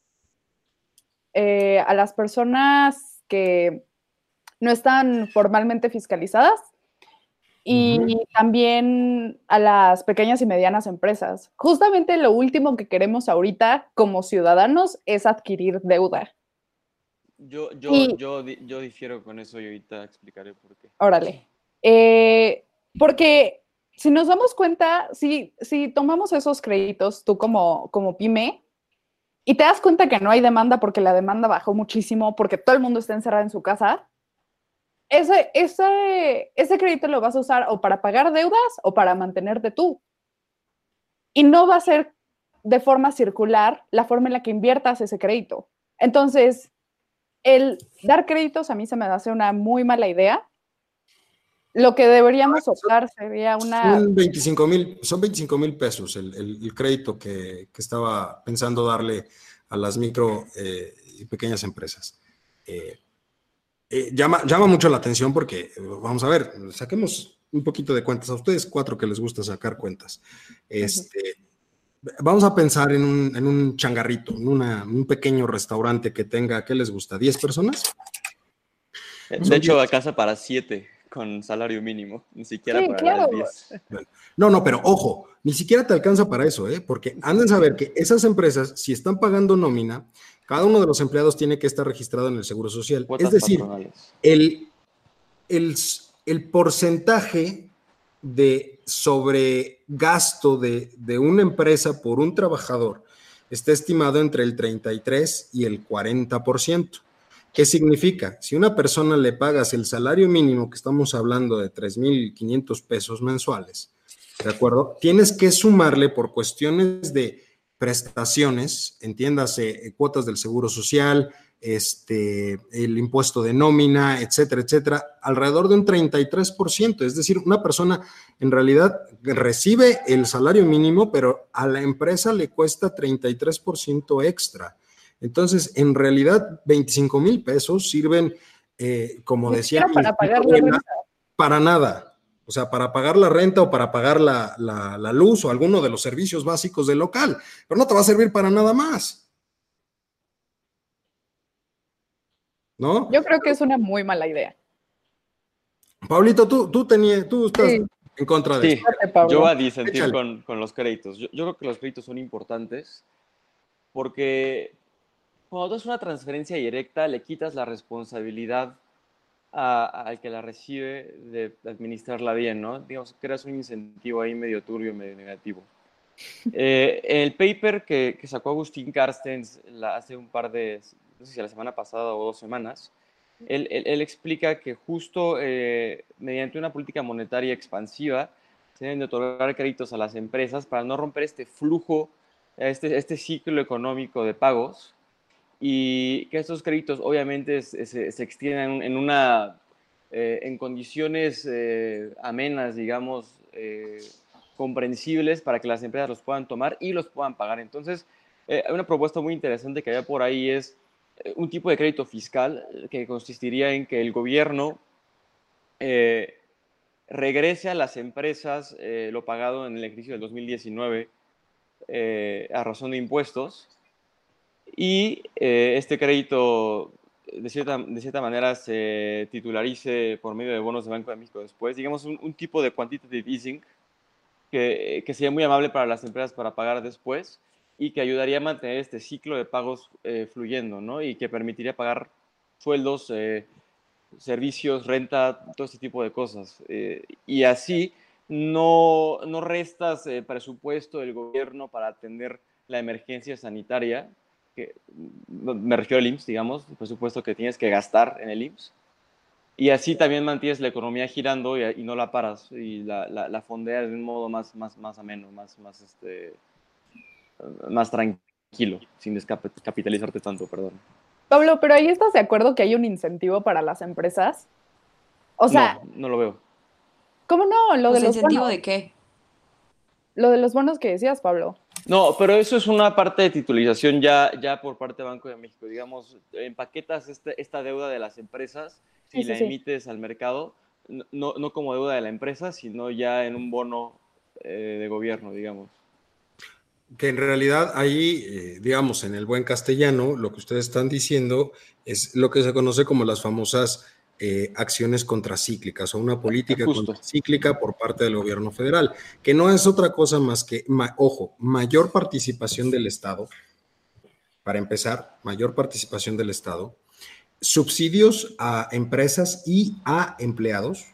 eh, a las personas que no están formalmente fiscalizadas y también a las pequeñas y medianas empresas. Justamente lo último que queremos ahorita como ciudadanos es adquirir deuda. Yo, yo, yo, yo, difiero con eso y ahorita explicaré por qué. Órale. Eh, porque si nos damos cuenta, si, si tomamos esos créditos, tú como, como pyme, y te das cuenta que no hay demanda porque la demanda bajó muchísimo, porque todo el mundo está encerrado en su casa, ese, ese, ese crédito lo vas a usar o para pagar deudas o para mantenerte tú. Y no va a ser de forma circular la forma en la que inviertas ese crédito. Entonces, el dar créditos a mí se me hace una muy mala idea lo que deberíamos optar sería una... Son 25 mil, son 25 mil pesos el, crédito que, estaba pensando darle a las micro eh, y pequeñas empresas. Eh, eh, llama, llama mucho la atención porque, vamos a ver, saquemos un poquito de cuentas. A ustedes cuatro que les gusta sacar cuentas. Este, Vamos a pensar en un, en un changarrito, en un pequeño restaurante que tenga, ¿qué les gusta? ¿10 personas? De hecho, casa para 7 con salario mínimo, ni siquiera para las 10. No, no, pero ojo, ni siquiera te alcanza para eso, ¿eh? porque anden a saber que esas empresas, si están pagando nómina, cada uno de los empleados tiene que estar registrado en el Seguro Social. es decir, el, el, el, porcentaje de sobregasto de, de una empresa por un trabajador está estimado entre el 33 y el 40%. ¿Qué significa? Si una persona le pagas el salario mínimo, que estamos hablando de 3.500 pesos mensuales, ¿de acuerdo? Tienes que sumarle por cuestiones de prestaciones, entiéndase, eh, cuotas del seguro social, este, el impuesto de nómina, etcétera, etcétera, alrededor de un 33%. Es decir, una persona en realidad recibe el salario mínimo, pero a la empresa le cuesta 33% extra. Entonces, en realidad, 25 mil pesos sirven, eh, como decía, para pagar la renta. Para nada. O sea, para pagar la renta o para pagar la, luz o alguno de los servicios básicos del local. Pero no te va a servir para nada más. ¿No? Yo creo que es una muy mala idea. Pablito, tú, tú, tenías, tú estás en contra de sí. Yo voy a disentir con, los créditos. yo, creo que los créditos son importantes porque cuando haces una transferencia directa, le quitas la responsabilidad al que la recibe de administrarla bien, ¿no? Digamos, creas un incentivo ahí medio turbio, medio negativo. Eh, el paper que, sacó Agustín Carstens hace un par de, no sé si la semana pasada o dos semanas, él, explica que justo eh, mediante una política monetaria expansiva se deben de otorgar créditos a las empresas para no romper este flujo, este, este ciclo económico de pagos y que estos créditos obviamente se, se, extiendan en, una, eh, en condiciones eh, amenas, digamos, eh, comprensibles para que las empresas los puedan tomar y los puedan pagar. Entonces, hay una propuesta muy interesante que hay por ahí es un tipo de crédito fiscal que consistiría en que el gobierno regrese a las empresas lo pagado en el ejercicio del 2019 a razón de impuestos y eh, este crédito de cierta, de cierta manera se titularice por medio de bonos de Banco de México después, digamos un, tipo de quantitative easing que, que, sería muy amable para las empresas para pagar después y que ayudaría a mantener este ciclo de pagos eh, fluyendo, ¿no? Y que permitiría pagar sueldos eh, servicios, renta, todo este tipo de cosas. Eh, y así no, no restas eh, presupuesto del gobierno para atender la emergencia sanitaria, que mm, me refiero al IMSS, digamos, el presupuesto que tienes que gastar en el IMSS. Y así también mantienes la economía girando y, no la paras y la, la, fondeas de un modo más, más, más ameno, más, más, este, más tranquilo, sin descapitalizarte tanto, perdón. Pablo, pero ahí estás de acuerdo que hay un incentivo para las empresas. O sea. No, no lo veo. ¿Cómo no? Lo de los incentivo de qué? Lo de los bonos que decías, Pablo. No, pero eso es una parte de titulización ya, ya por parte de Banco de México. Digamos, empaquetas este, esta deuda de las empresas y la emites al mercado, no, no, como deuda de la empresa, sino ya en un bono eh, de gobierno, digamos. Que en realidad ahí, eh, digamos, en el buen castellano, lo que ustedes están diciendo es lo que se conoce como las famosas eh, acciones contracíclicas o una política contracíclica por parte del gobierno federal, que no es otra cosa más que, ojo, mayor participación del Estado, para empezar, mayor participación del Estado, subsidios a empresas y a empleados,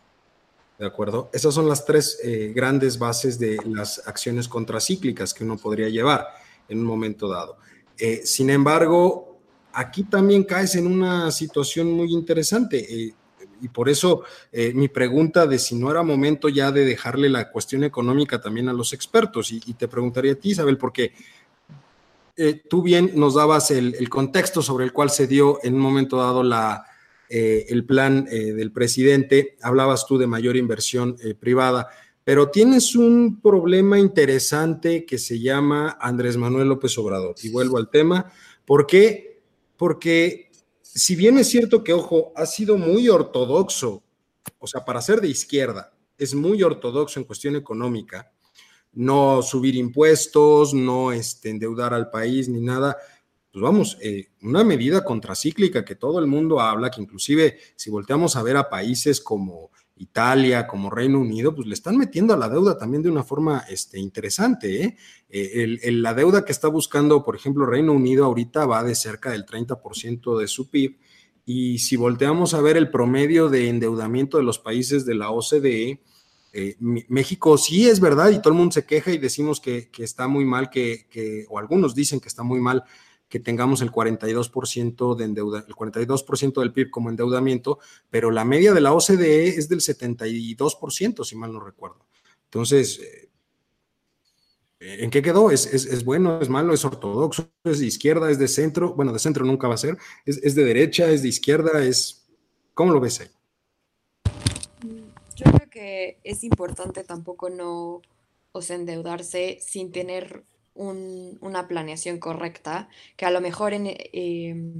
¿de acuerdo? Esas son las tres eh, grandes bases de las acciones contracíclicas que uno podría llevar en un momento dado. Eh, sin embargo, aquí también caes en una situación muy interesante. Eh, y por eso mi pregunta de si no era momento ya de dejarle la cuestión económica también a los expertos. Y, te preguntaría a ti, Isabel, porque tú bien nos dabas el, contexto sobre el cual se dio en un momento dado la, eh, el plan eh, del presidente, hablabas tú de mayor inversión privada, pero tienes un problema interesante que se llama Andrés Manuel López Obrador. Y vuelvo al tema, ¿por qué? Porque si bien es cierto que, ojo, ha sido muy ortodoxo, o sea, para ser de izquierda, es muy ortodoxo en cuestión económica, no subir impuestos, no este, endeudar al país ni nada. Pues vamos, eh, una medida contracíclica que todo el mundo habla, que inclusive si volteamos a ver a países como Italia, como Reino Unido, pues le están metiendo a la deuda también de una forma este, interesante. ¿eh? eh la deuda que está buscando, por ejemplo, Reino Unido ahorita va de cerca del 30% de su PIB. Y si volteamos a ver el promedio de endeudamiento de los países de la OCDE, eh, México sí es verdad y todo el mundo se queja y decimos que, está muy mal, que, o algunos dicen que está muy mal que tengamos el 42% de el 42% del PIB como endeudamiento, pero la media de la OCDE es del 72%, si mal no recuerdo. Entonces, eh, ¿en qué quedó? ¿Es, ¿Es, bueno, es malo, es ortodoxo, es de izquierda, es de centro? Bueno, de centro nunca va a ser. ¿Es, es de derecha, es de izquierda? es ¿Cómo lo ves ahí? Yo creo que es importante tampoco no, o endeudarse sin tener una planeación correcta, que a lo mejor en, em,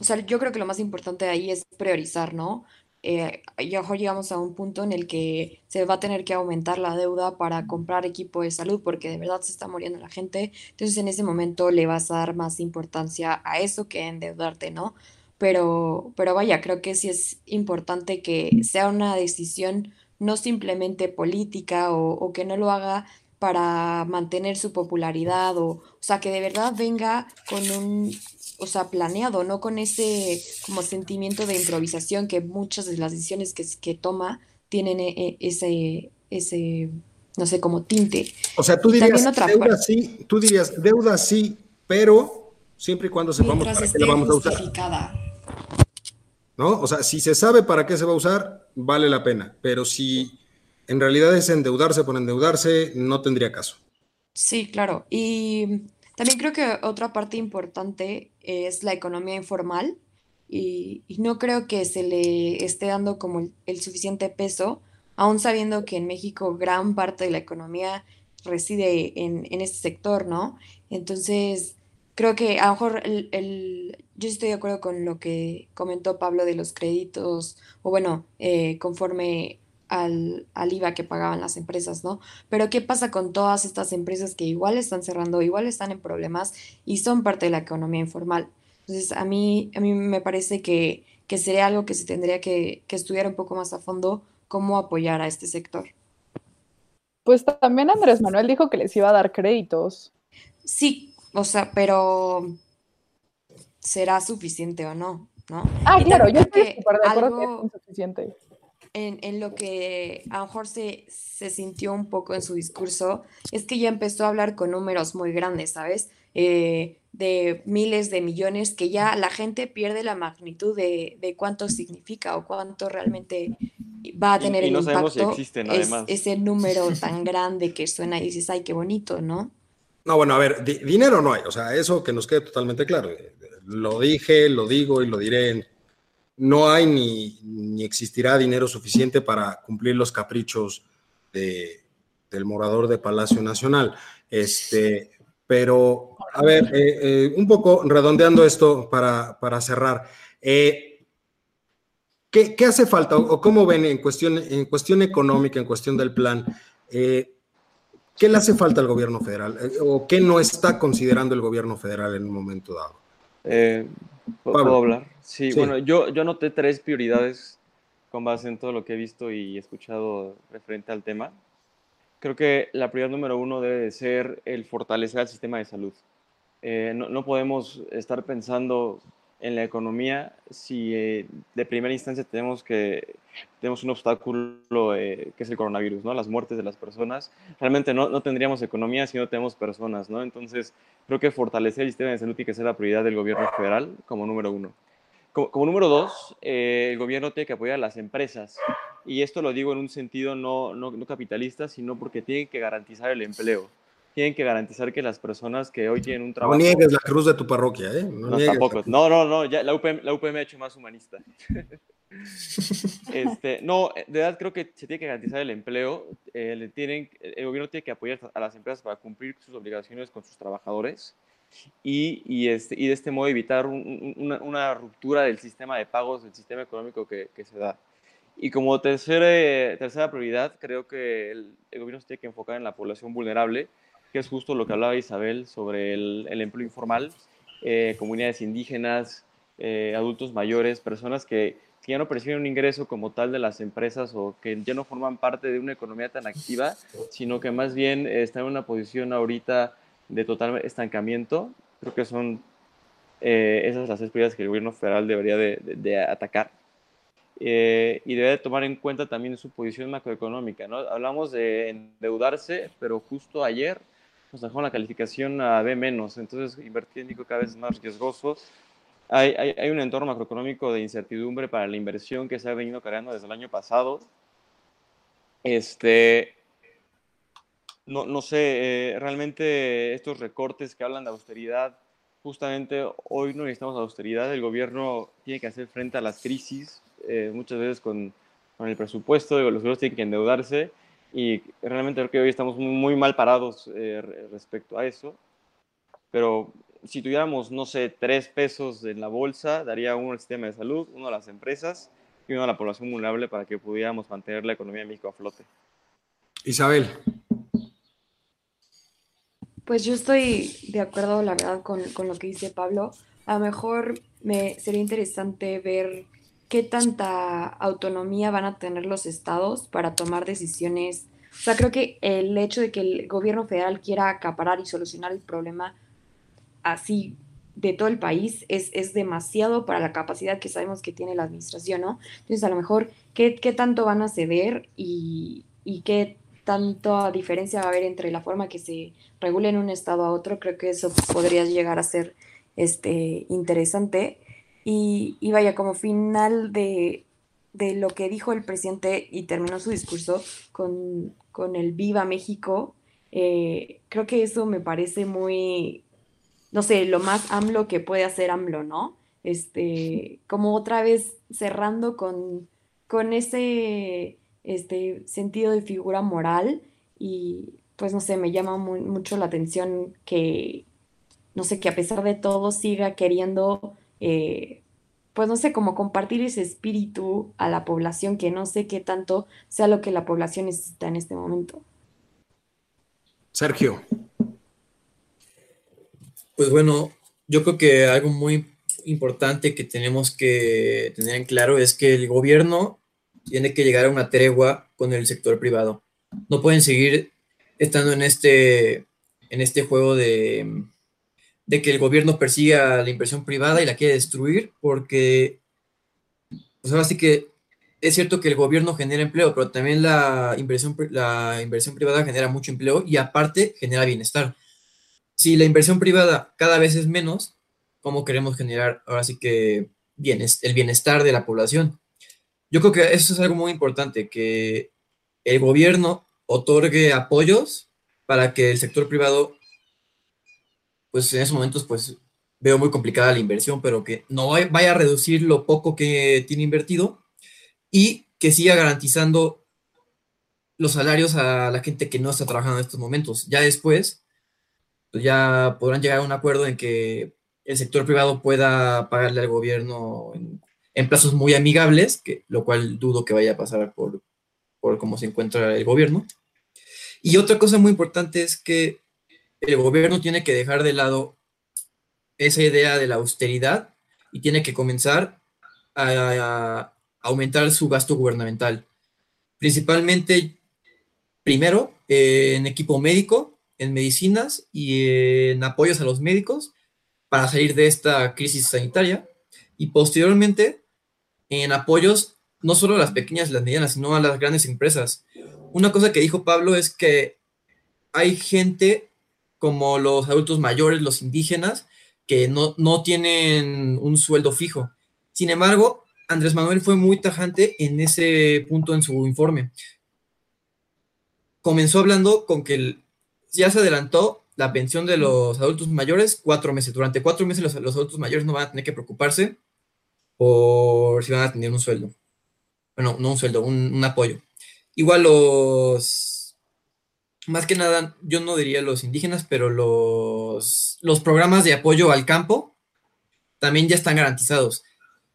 o sea, yo creo que lo más importante ahí es priorizar, ¿no? Eh, y mejor llegamos a un punto en el que se va a tener que aumentar la deuda para comprar equipo de salud porque de verdad se está muriendo la gente. Entonces en ese momento le vas a dar más importancia a eso que endeudarte, ¿no? pero, pero vaya, creo que sí es importante que sea una decisión no simplemente política o, que no lo haga para mantener su popularidad o, o sea, que de verdad venga con un, o sea, planeado, no con ese como sentimiento de improvisación que muchas de las decisiones que, que toma tienen e, e, ese, ese, no sé, como tinte. O sea, tú dirías, deuda sí, tú dirías, deuda sí, pero siempre y cuando sepamos para qué la vamos a usar. ¿no? O sea, si se sabe para qué se va a usar, vale la pena, pero si en realidad es endeudarse por endeudarse, no tendría caso. Sí, claro. Y también creo que otra parte importante es la economía informal y, no creo que se le esté dando como el, suficiente peso, aún sabiendo que en México gran parte de la economía reside en, en este sector, ¿no? Entonces, creo que a lo mejor el, yo estoy de acuerdo con lo que comentó Pablo de los créditos, o bueno, eh, conforme al, al, IVA que pagaban las empresas, ¿no? Pero ¿qué pasa con todas estas empresas que igual están cerrando, igual están en problemas y son parte de la economía informal? Entonces, a mí, a mí me parece que, que sería algo que se tendría que, que estudiar un poco más a fondo cómo apoyar a este sector. Pues también Andrés Manuel dijo que les iba a dar créditos. Sí, o sea, pero ¿será suficiente o no? ¿no? Ah, claro, yo estoy de acuerdo que es insuficiente. En, en, lo que a lo mejor se, se, sintió un poco en su discurso es que ya empezó a hablar con números muy grandes, ¿sabes? Eh, de miles de millones que ya la gente pierde la magnitud de, de cuánto significa o cuánto realmente va a tener y, y no el impacto. Si existen, es, ese número tan grande que suena y dices, ay, qué bonito, ¿no? No, bueno, a ver, di dinero no hay, o sea, eso que nos quede totalmente claro. Lo dije, lo digo y lo diré. No hay ni, ni existirá dinero suficiente para cumplir los caprichos de, del morador de Palacio Nacional. Este, pero, a ver, eh, eh, un poco redondeando esto para, para cerrar. Eh, ¿qué, ¿qué, hace falta o, cómo ven en cuestión, en cuestión económica, en cuestión del plan? ¿Qué le hace falta al gobierno federal o qué no está considerando el gobierno federal en un momento dado? ¿Puedo, ¿puedo, hablar? Sí, sí, bueno, yo, yo noté tres prioridades con base en todo lo que he visto y escuchado referente al tema. Creo que la prioridad número uno debe de ser el fortalecer el sistema de salud. Eh, no, no, podemos estar pensando en la economía si eh, de primera instancia tenemos que tenemos un obstáculo eh, que es el coronavirus, ¿no? Las muertes de las personas. Realmente no, no, tendríamos economía si no tenemos personas, ¿no? Entonces, creo que fortalecer el sistema de salud tiene que ser la prioridad del gobierno federal como número uno. Como, número dos, eh, el gobierno tiene que apoyar a las empresas. Y esto lo digo en un sentido no, no, no capitalista, sino porque tiene que garantizar el empleo tienen que garantizar que las personas que hoy tienen un trabajo... No niegues la cruz de tu parroquia, ¿eh? No, no tampoco. No, no, no, ya la UPM, la UPM ha hecho más humanista. este, no, de verdad creo que se tiene que garantizar el empleo. Eh, le tienen, el gobierno tiene que apoyar a las empresas para cumplir sus obligaciones con sus trabajadores y, y, este, y de este modo evitar un, una, una, ruptura del sistema de pagos, del sistema económico que, que se da. Y como tercera, tercera prioridad, creo que el, el gobierno se tiene que enfocar en la población vulnerable, que es justo lo que hablaba Isabel sobre el, empleo informal, eh, comunidades indígenas, eh, adultos mayores, personas que, que, ya no perciben un ingreso como tal de las empresas o que ya no forman parte de una economía tan activa, sino que más bien están en una posición ahorita de total estancamiento. Creo que son eh, esas las prioridades que el gobierno federal debería de, atacar. Eh, y debe tomar en cuenta también su posición macroeconómica. ¿no? Hablamos de endeudarse, pero justo ayer nos dejó la calificación a B menos, entonces invertir en Nico cada vez es más riesgoso. Hay, hay, hay, un entorno macroeconómico de incertidumbre para la inversión que se ha venido cargando desde el año pasado. Este, no, no sé, eh, realmente estos recortes que hablan de austeridad, justamente hoy no necesitamos austeridad, el gobierno tiene que hacer frente a las crisis, eh, muchas veces con, con el presupuesto, los gobiernos tienen que endeudarse y realmente creo que hoy estamos muy mal parados eh, respecto a eso. Pero si tuviéramos, no sé, tres pesos en la bolsa, daría uno al sistema de salud, uno a las empresas y uno a la población vulnerable para que pudiéramos mantener la economía de México a flote. Isabel. Pues yo estoy de acuerdo, la verdad, con, con lo que dice Pablo. A lo mejor me sería interesante ver qué tanta autonomía van a tener los estados para tomar decisiones. O sea, creo que el hecho de que el gobierno federal quiera acaparar y solucionar el problema así de todo el país es, es demasiado para la capacidad que sabemos que tiene la administración, ¿no? Entonces, a lo mejor, ¿qué, qué tanto van a ceder y, y qué tanta diferencia va a haber entre la forma que se regula en un estado a otro? Creo que eso podría llegar a ser este, interesante. Y, y, vaya, como final de, de, lo que dijo el presidente y terminó su discurso con, con el Viva México, eh, creo que eso me parece muy, no sé, lo más AMLO que puede hacer AMLO, ¿no? Este, como otra vez cerrando con, con ese este, sentido de figura moral y pues no sé, me llama mucho la atención que, no sé, que a pesar de todo siga queriendo eh, pues no sé, como compartir ese espíritu a la población, que no sé qué tanto sea lo que la población necesita en este momento. Sergio. Pues bueno, yo creo que algo muy importante que tenemos que tener en claro es que el gobierno tiene que llegar a una tregua con el sector privado. No pueden seguir estando en este, en este juego de, de que el gobierno persiga la inversión privada y la quiere destruir, porque pues ahora sí que es cierto que el gobierno genera empleo, pero también la inversión, la inversión privada genera mucho empleo y aparte genera bienestar. Si la inversión privada cada vez es menos, ¿cómo queremos generar ahora sí que el bienestar de la población? Yo creo que eso es algo muy importante, que el gobierno otorgue apoyos para que el sector privado, pues en esos momentos, pues veo muy complicada la inversión, pero que no vaya a reducir lo poco que tiene invertido y que siga garantizando los salarios a la gente que no está trabajando en estos momentos. Ya después, pues ya podrán llegar a un acuerdo en que el sector privado pueda pagarle al gobierno en, plazos muy amigables, que, lo cual dudo que vaya a pasar por, por cómo se encuentra el gobierno. Y otra cosa muy importante es que el gobierno tiene que dejar de lado esa idea de la austeridad y tiene que comenzar a, aumentar su gasto gubernamental. Principalmente, primero, en equipo médico, en medicinas y en apoyos a los médicos para salir de esta crisis sanitaria. Y posteriormente, en apoyos no solo a las pequeñas y las medianas, sino a las grandes empresas. Una cosa que dijo Pablo es que hay gente como los adultos mayores, los indígenas, que no, no tienen un sueldo fijo. Sin embargo, Andrés Manuel fue muy tajante en ese punto en su informe. Comenzó hablando con que ya se adelantó la pensión de los adultos mayores cuatro meses. Durante cuatro meses los, adultos mayores no van a tener que preocuparse por si van a tener un sueldo. Bueno, no un sueldo, un, un apoyo. Igual los, más que nada, yo no diría los indígenas, pero los, los programas de apoyo al campo también ya están garantizados.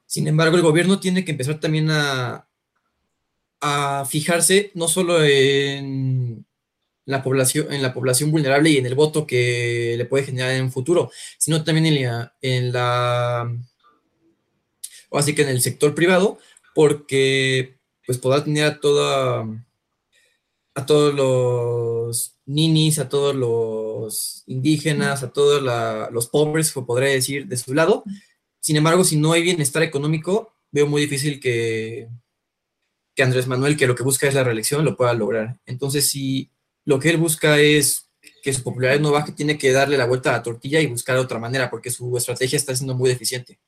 Sin embargo, el gobierno tiene que empezar también a, a fijarse no solo en la población, en la población vulnerable y en el voto que le puede generar en un futuro, sino también en la, en la o así que en el sector privado, porque pues podrá tener a toda a todos los ninis, a todos los indígenas, a todos los pobres, podría decir, de su lado, sin embargo, si no hay bienestar económico, veo muy difícil que, que Andrés Manuel, que lo que busca es la reelección, lo pueda lograr. Entonces, si lo que él busca es que su popularidad no baje, tiene que darle la vuelta a la tortilla y buscar otra manera, porque su estrategia está siendo muy deficiente.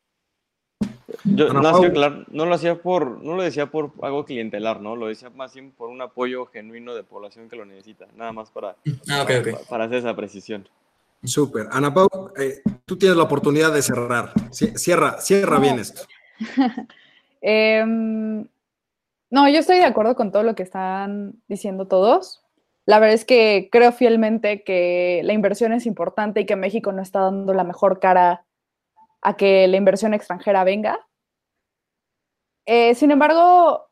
Yo, no, lo hacía por, no lo decía por algo clientelar, ¿no? Lo decía más bien por un apoyo genuino de población que lo necesita, nada más para, ah, para hacer esa precisión. Súper. Ana Pau, eh, tú tienes la oportunidad de cerrar. Cierra, cierra bien esto. Em, no, yo estoy de acuerdo con todo lo que están diciendo todos. La verdad es que creo fielmente que la inversión es importante y que México no está dando la mejor cara a que la inversión extranjera venga. Eh, sin embargo,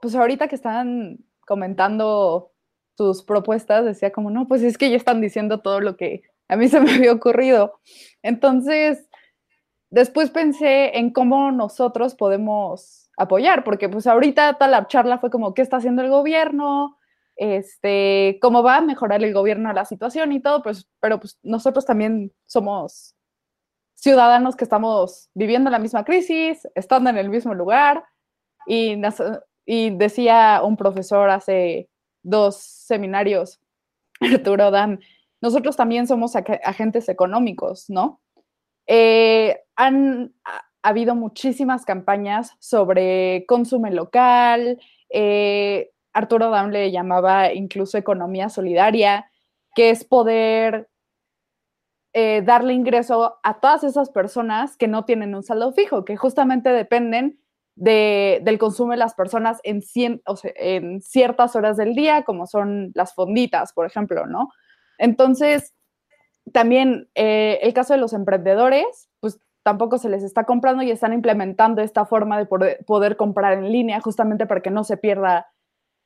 pues ahorita que están comentando sus propuestas, decía como, no, pues es que ya están diciendo todo lo que a mí se me había ocurrido. Entonces, después pensé en cómo nosotros podemos apoyar, porque pues ahorita toda la charla fue como, ¿qué está haciendo el gobierno? Este, ¿Cómo va a mejorar el gobierno la situación y todo? Pues, pero pues nosotros también somos ciudadanos que estamos viviendo la misma crisis, estando en el mismo lugar. Y, decía un profesor hace dos seminarios, Arturo Dan, nosotros también somos agentes económicos, ¿no? Eh, han ha, habido muchísimas campañas sobre consumo local, eh, Arturo Dan le llamaba incluso economía solidaria, que es poder eh, darle ingreso a todas esas personas que no tienen un saldo fijo, que justamente dependen del consumo de las personas en, ciertas horas del día, como son las fonditas, por ejemplo, ¿no? Entonces, también eh, el caso de los emprendedores, pues tampoco se les está comprando y están implementando esta forma de poder, comprar en línea justamente para que no se pierda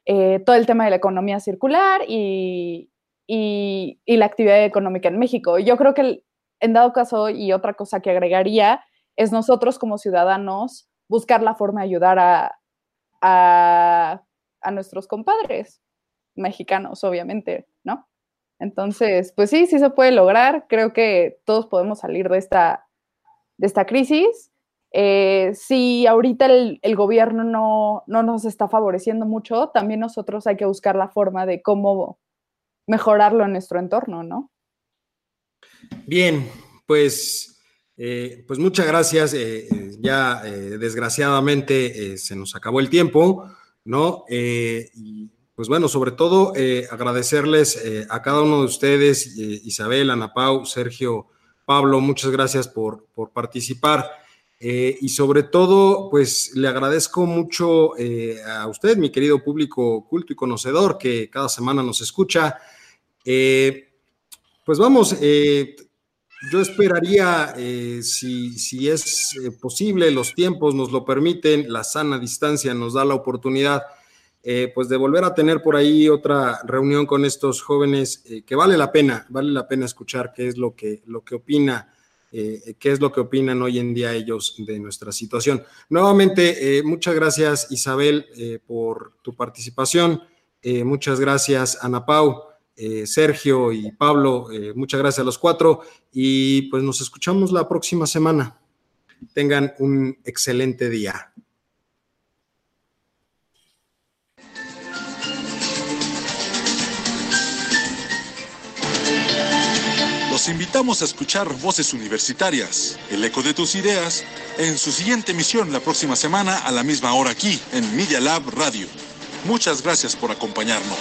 eh, todo el tema de la economía circular y, la actividad económica en México. Yo creo que en dado caso, y otra cosa que agregaría, es nosotros como ciudadanos buscar la forma de ayudar a, a, nuestros compadres mexicanos, obviamente, ¿no? Entonces, pues sí, sí se puede lograr. Creo que todos podemos salir de esta, de esta crisis. Eh, si ahorita el, gobierno no, no, nos está favoreciendo mucho, también nosotros hay que buscar la forma de cómo mejorarlo en nuestro entorno, ¿no? Bien, pues, eh, pues muchas gracias. Eh, ya desgraciadamente se nos acabó el tiempo, ¿no? y pues bueno, sobre todo agradecerles a cada uno de ustedes, Isabel, Ana Pau, Sergio, Pablo, muchas gracias por, por participar. Eh, y sobre todo, pues le agradezco mucho eh, a usted, mi querido público culto y conocedor, que cada semana nos escucha. Eh, pues vamos, yo esperaría, si, si, es posible, los tiempos nos lo permiten, la sana distancia nos da la oportunidad, pues de volver a tener por ahí otra reunión con estos jóvenes que vale la pena, vale la pena escuchar qué es lo que, lo que opina eh, qué es lo que opinan hoy en día ellos de nuestra situación. Nuevamente, eh, muchas gracias Isabel eh, por tu participación. muchas gracias Ana Pau, Sergio y Pablo. muchas gracias a los cuatro y pues nos escuchamos la próxima semana. Tengan un excelente día. Los invitamos a escuchar Voces Universitarias, el eco de tus ideas, en su siguiente emisión la próxima semana a la misma hora aquí en Media Lab Radio. Muchas gracias por acompañarnos.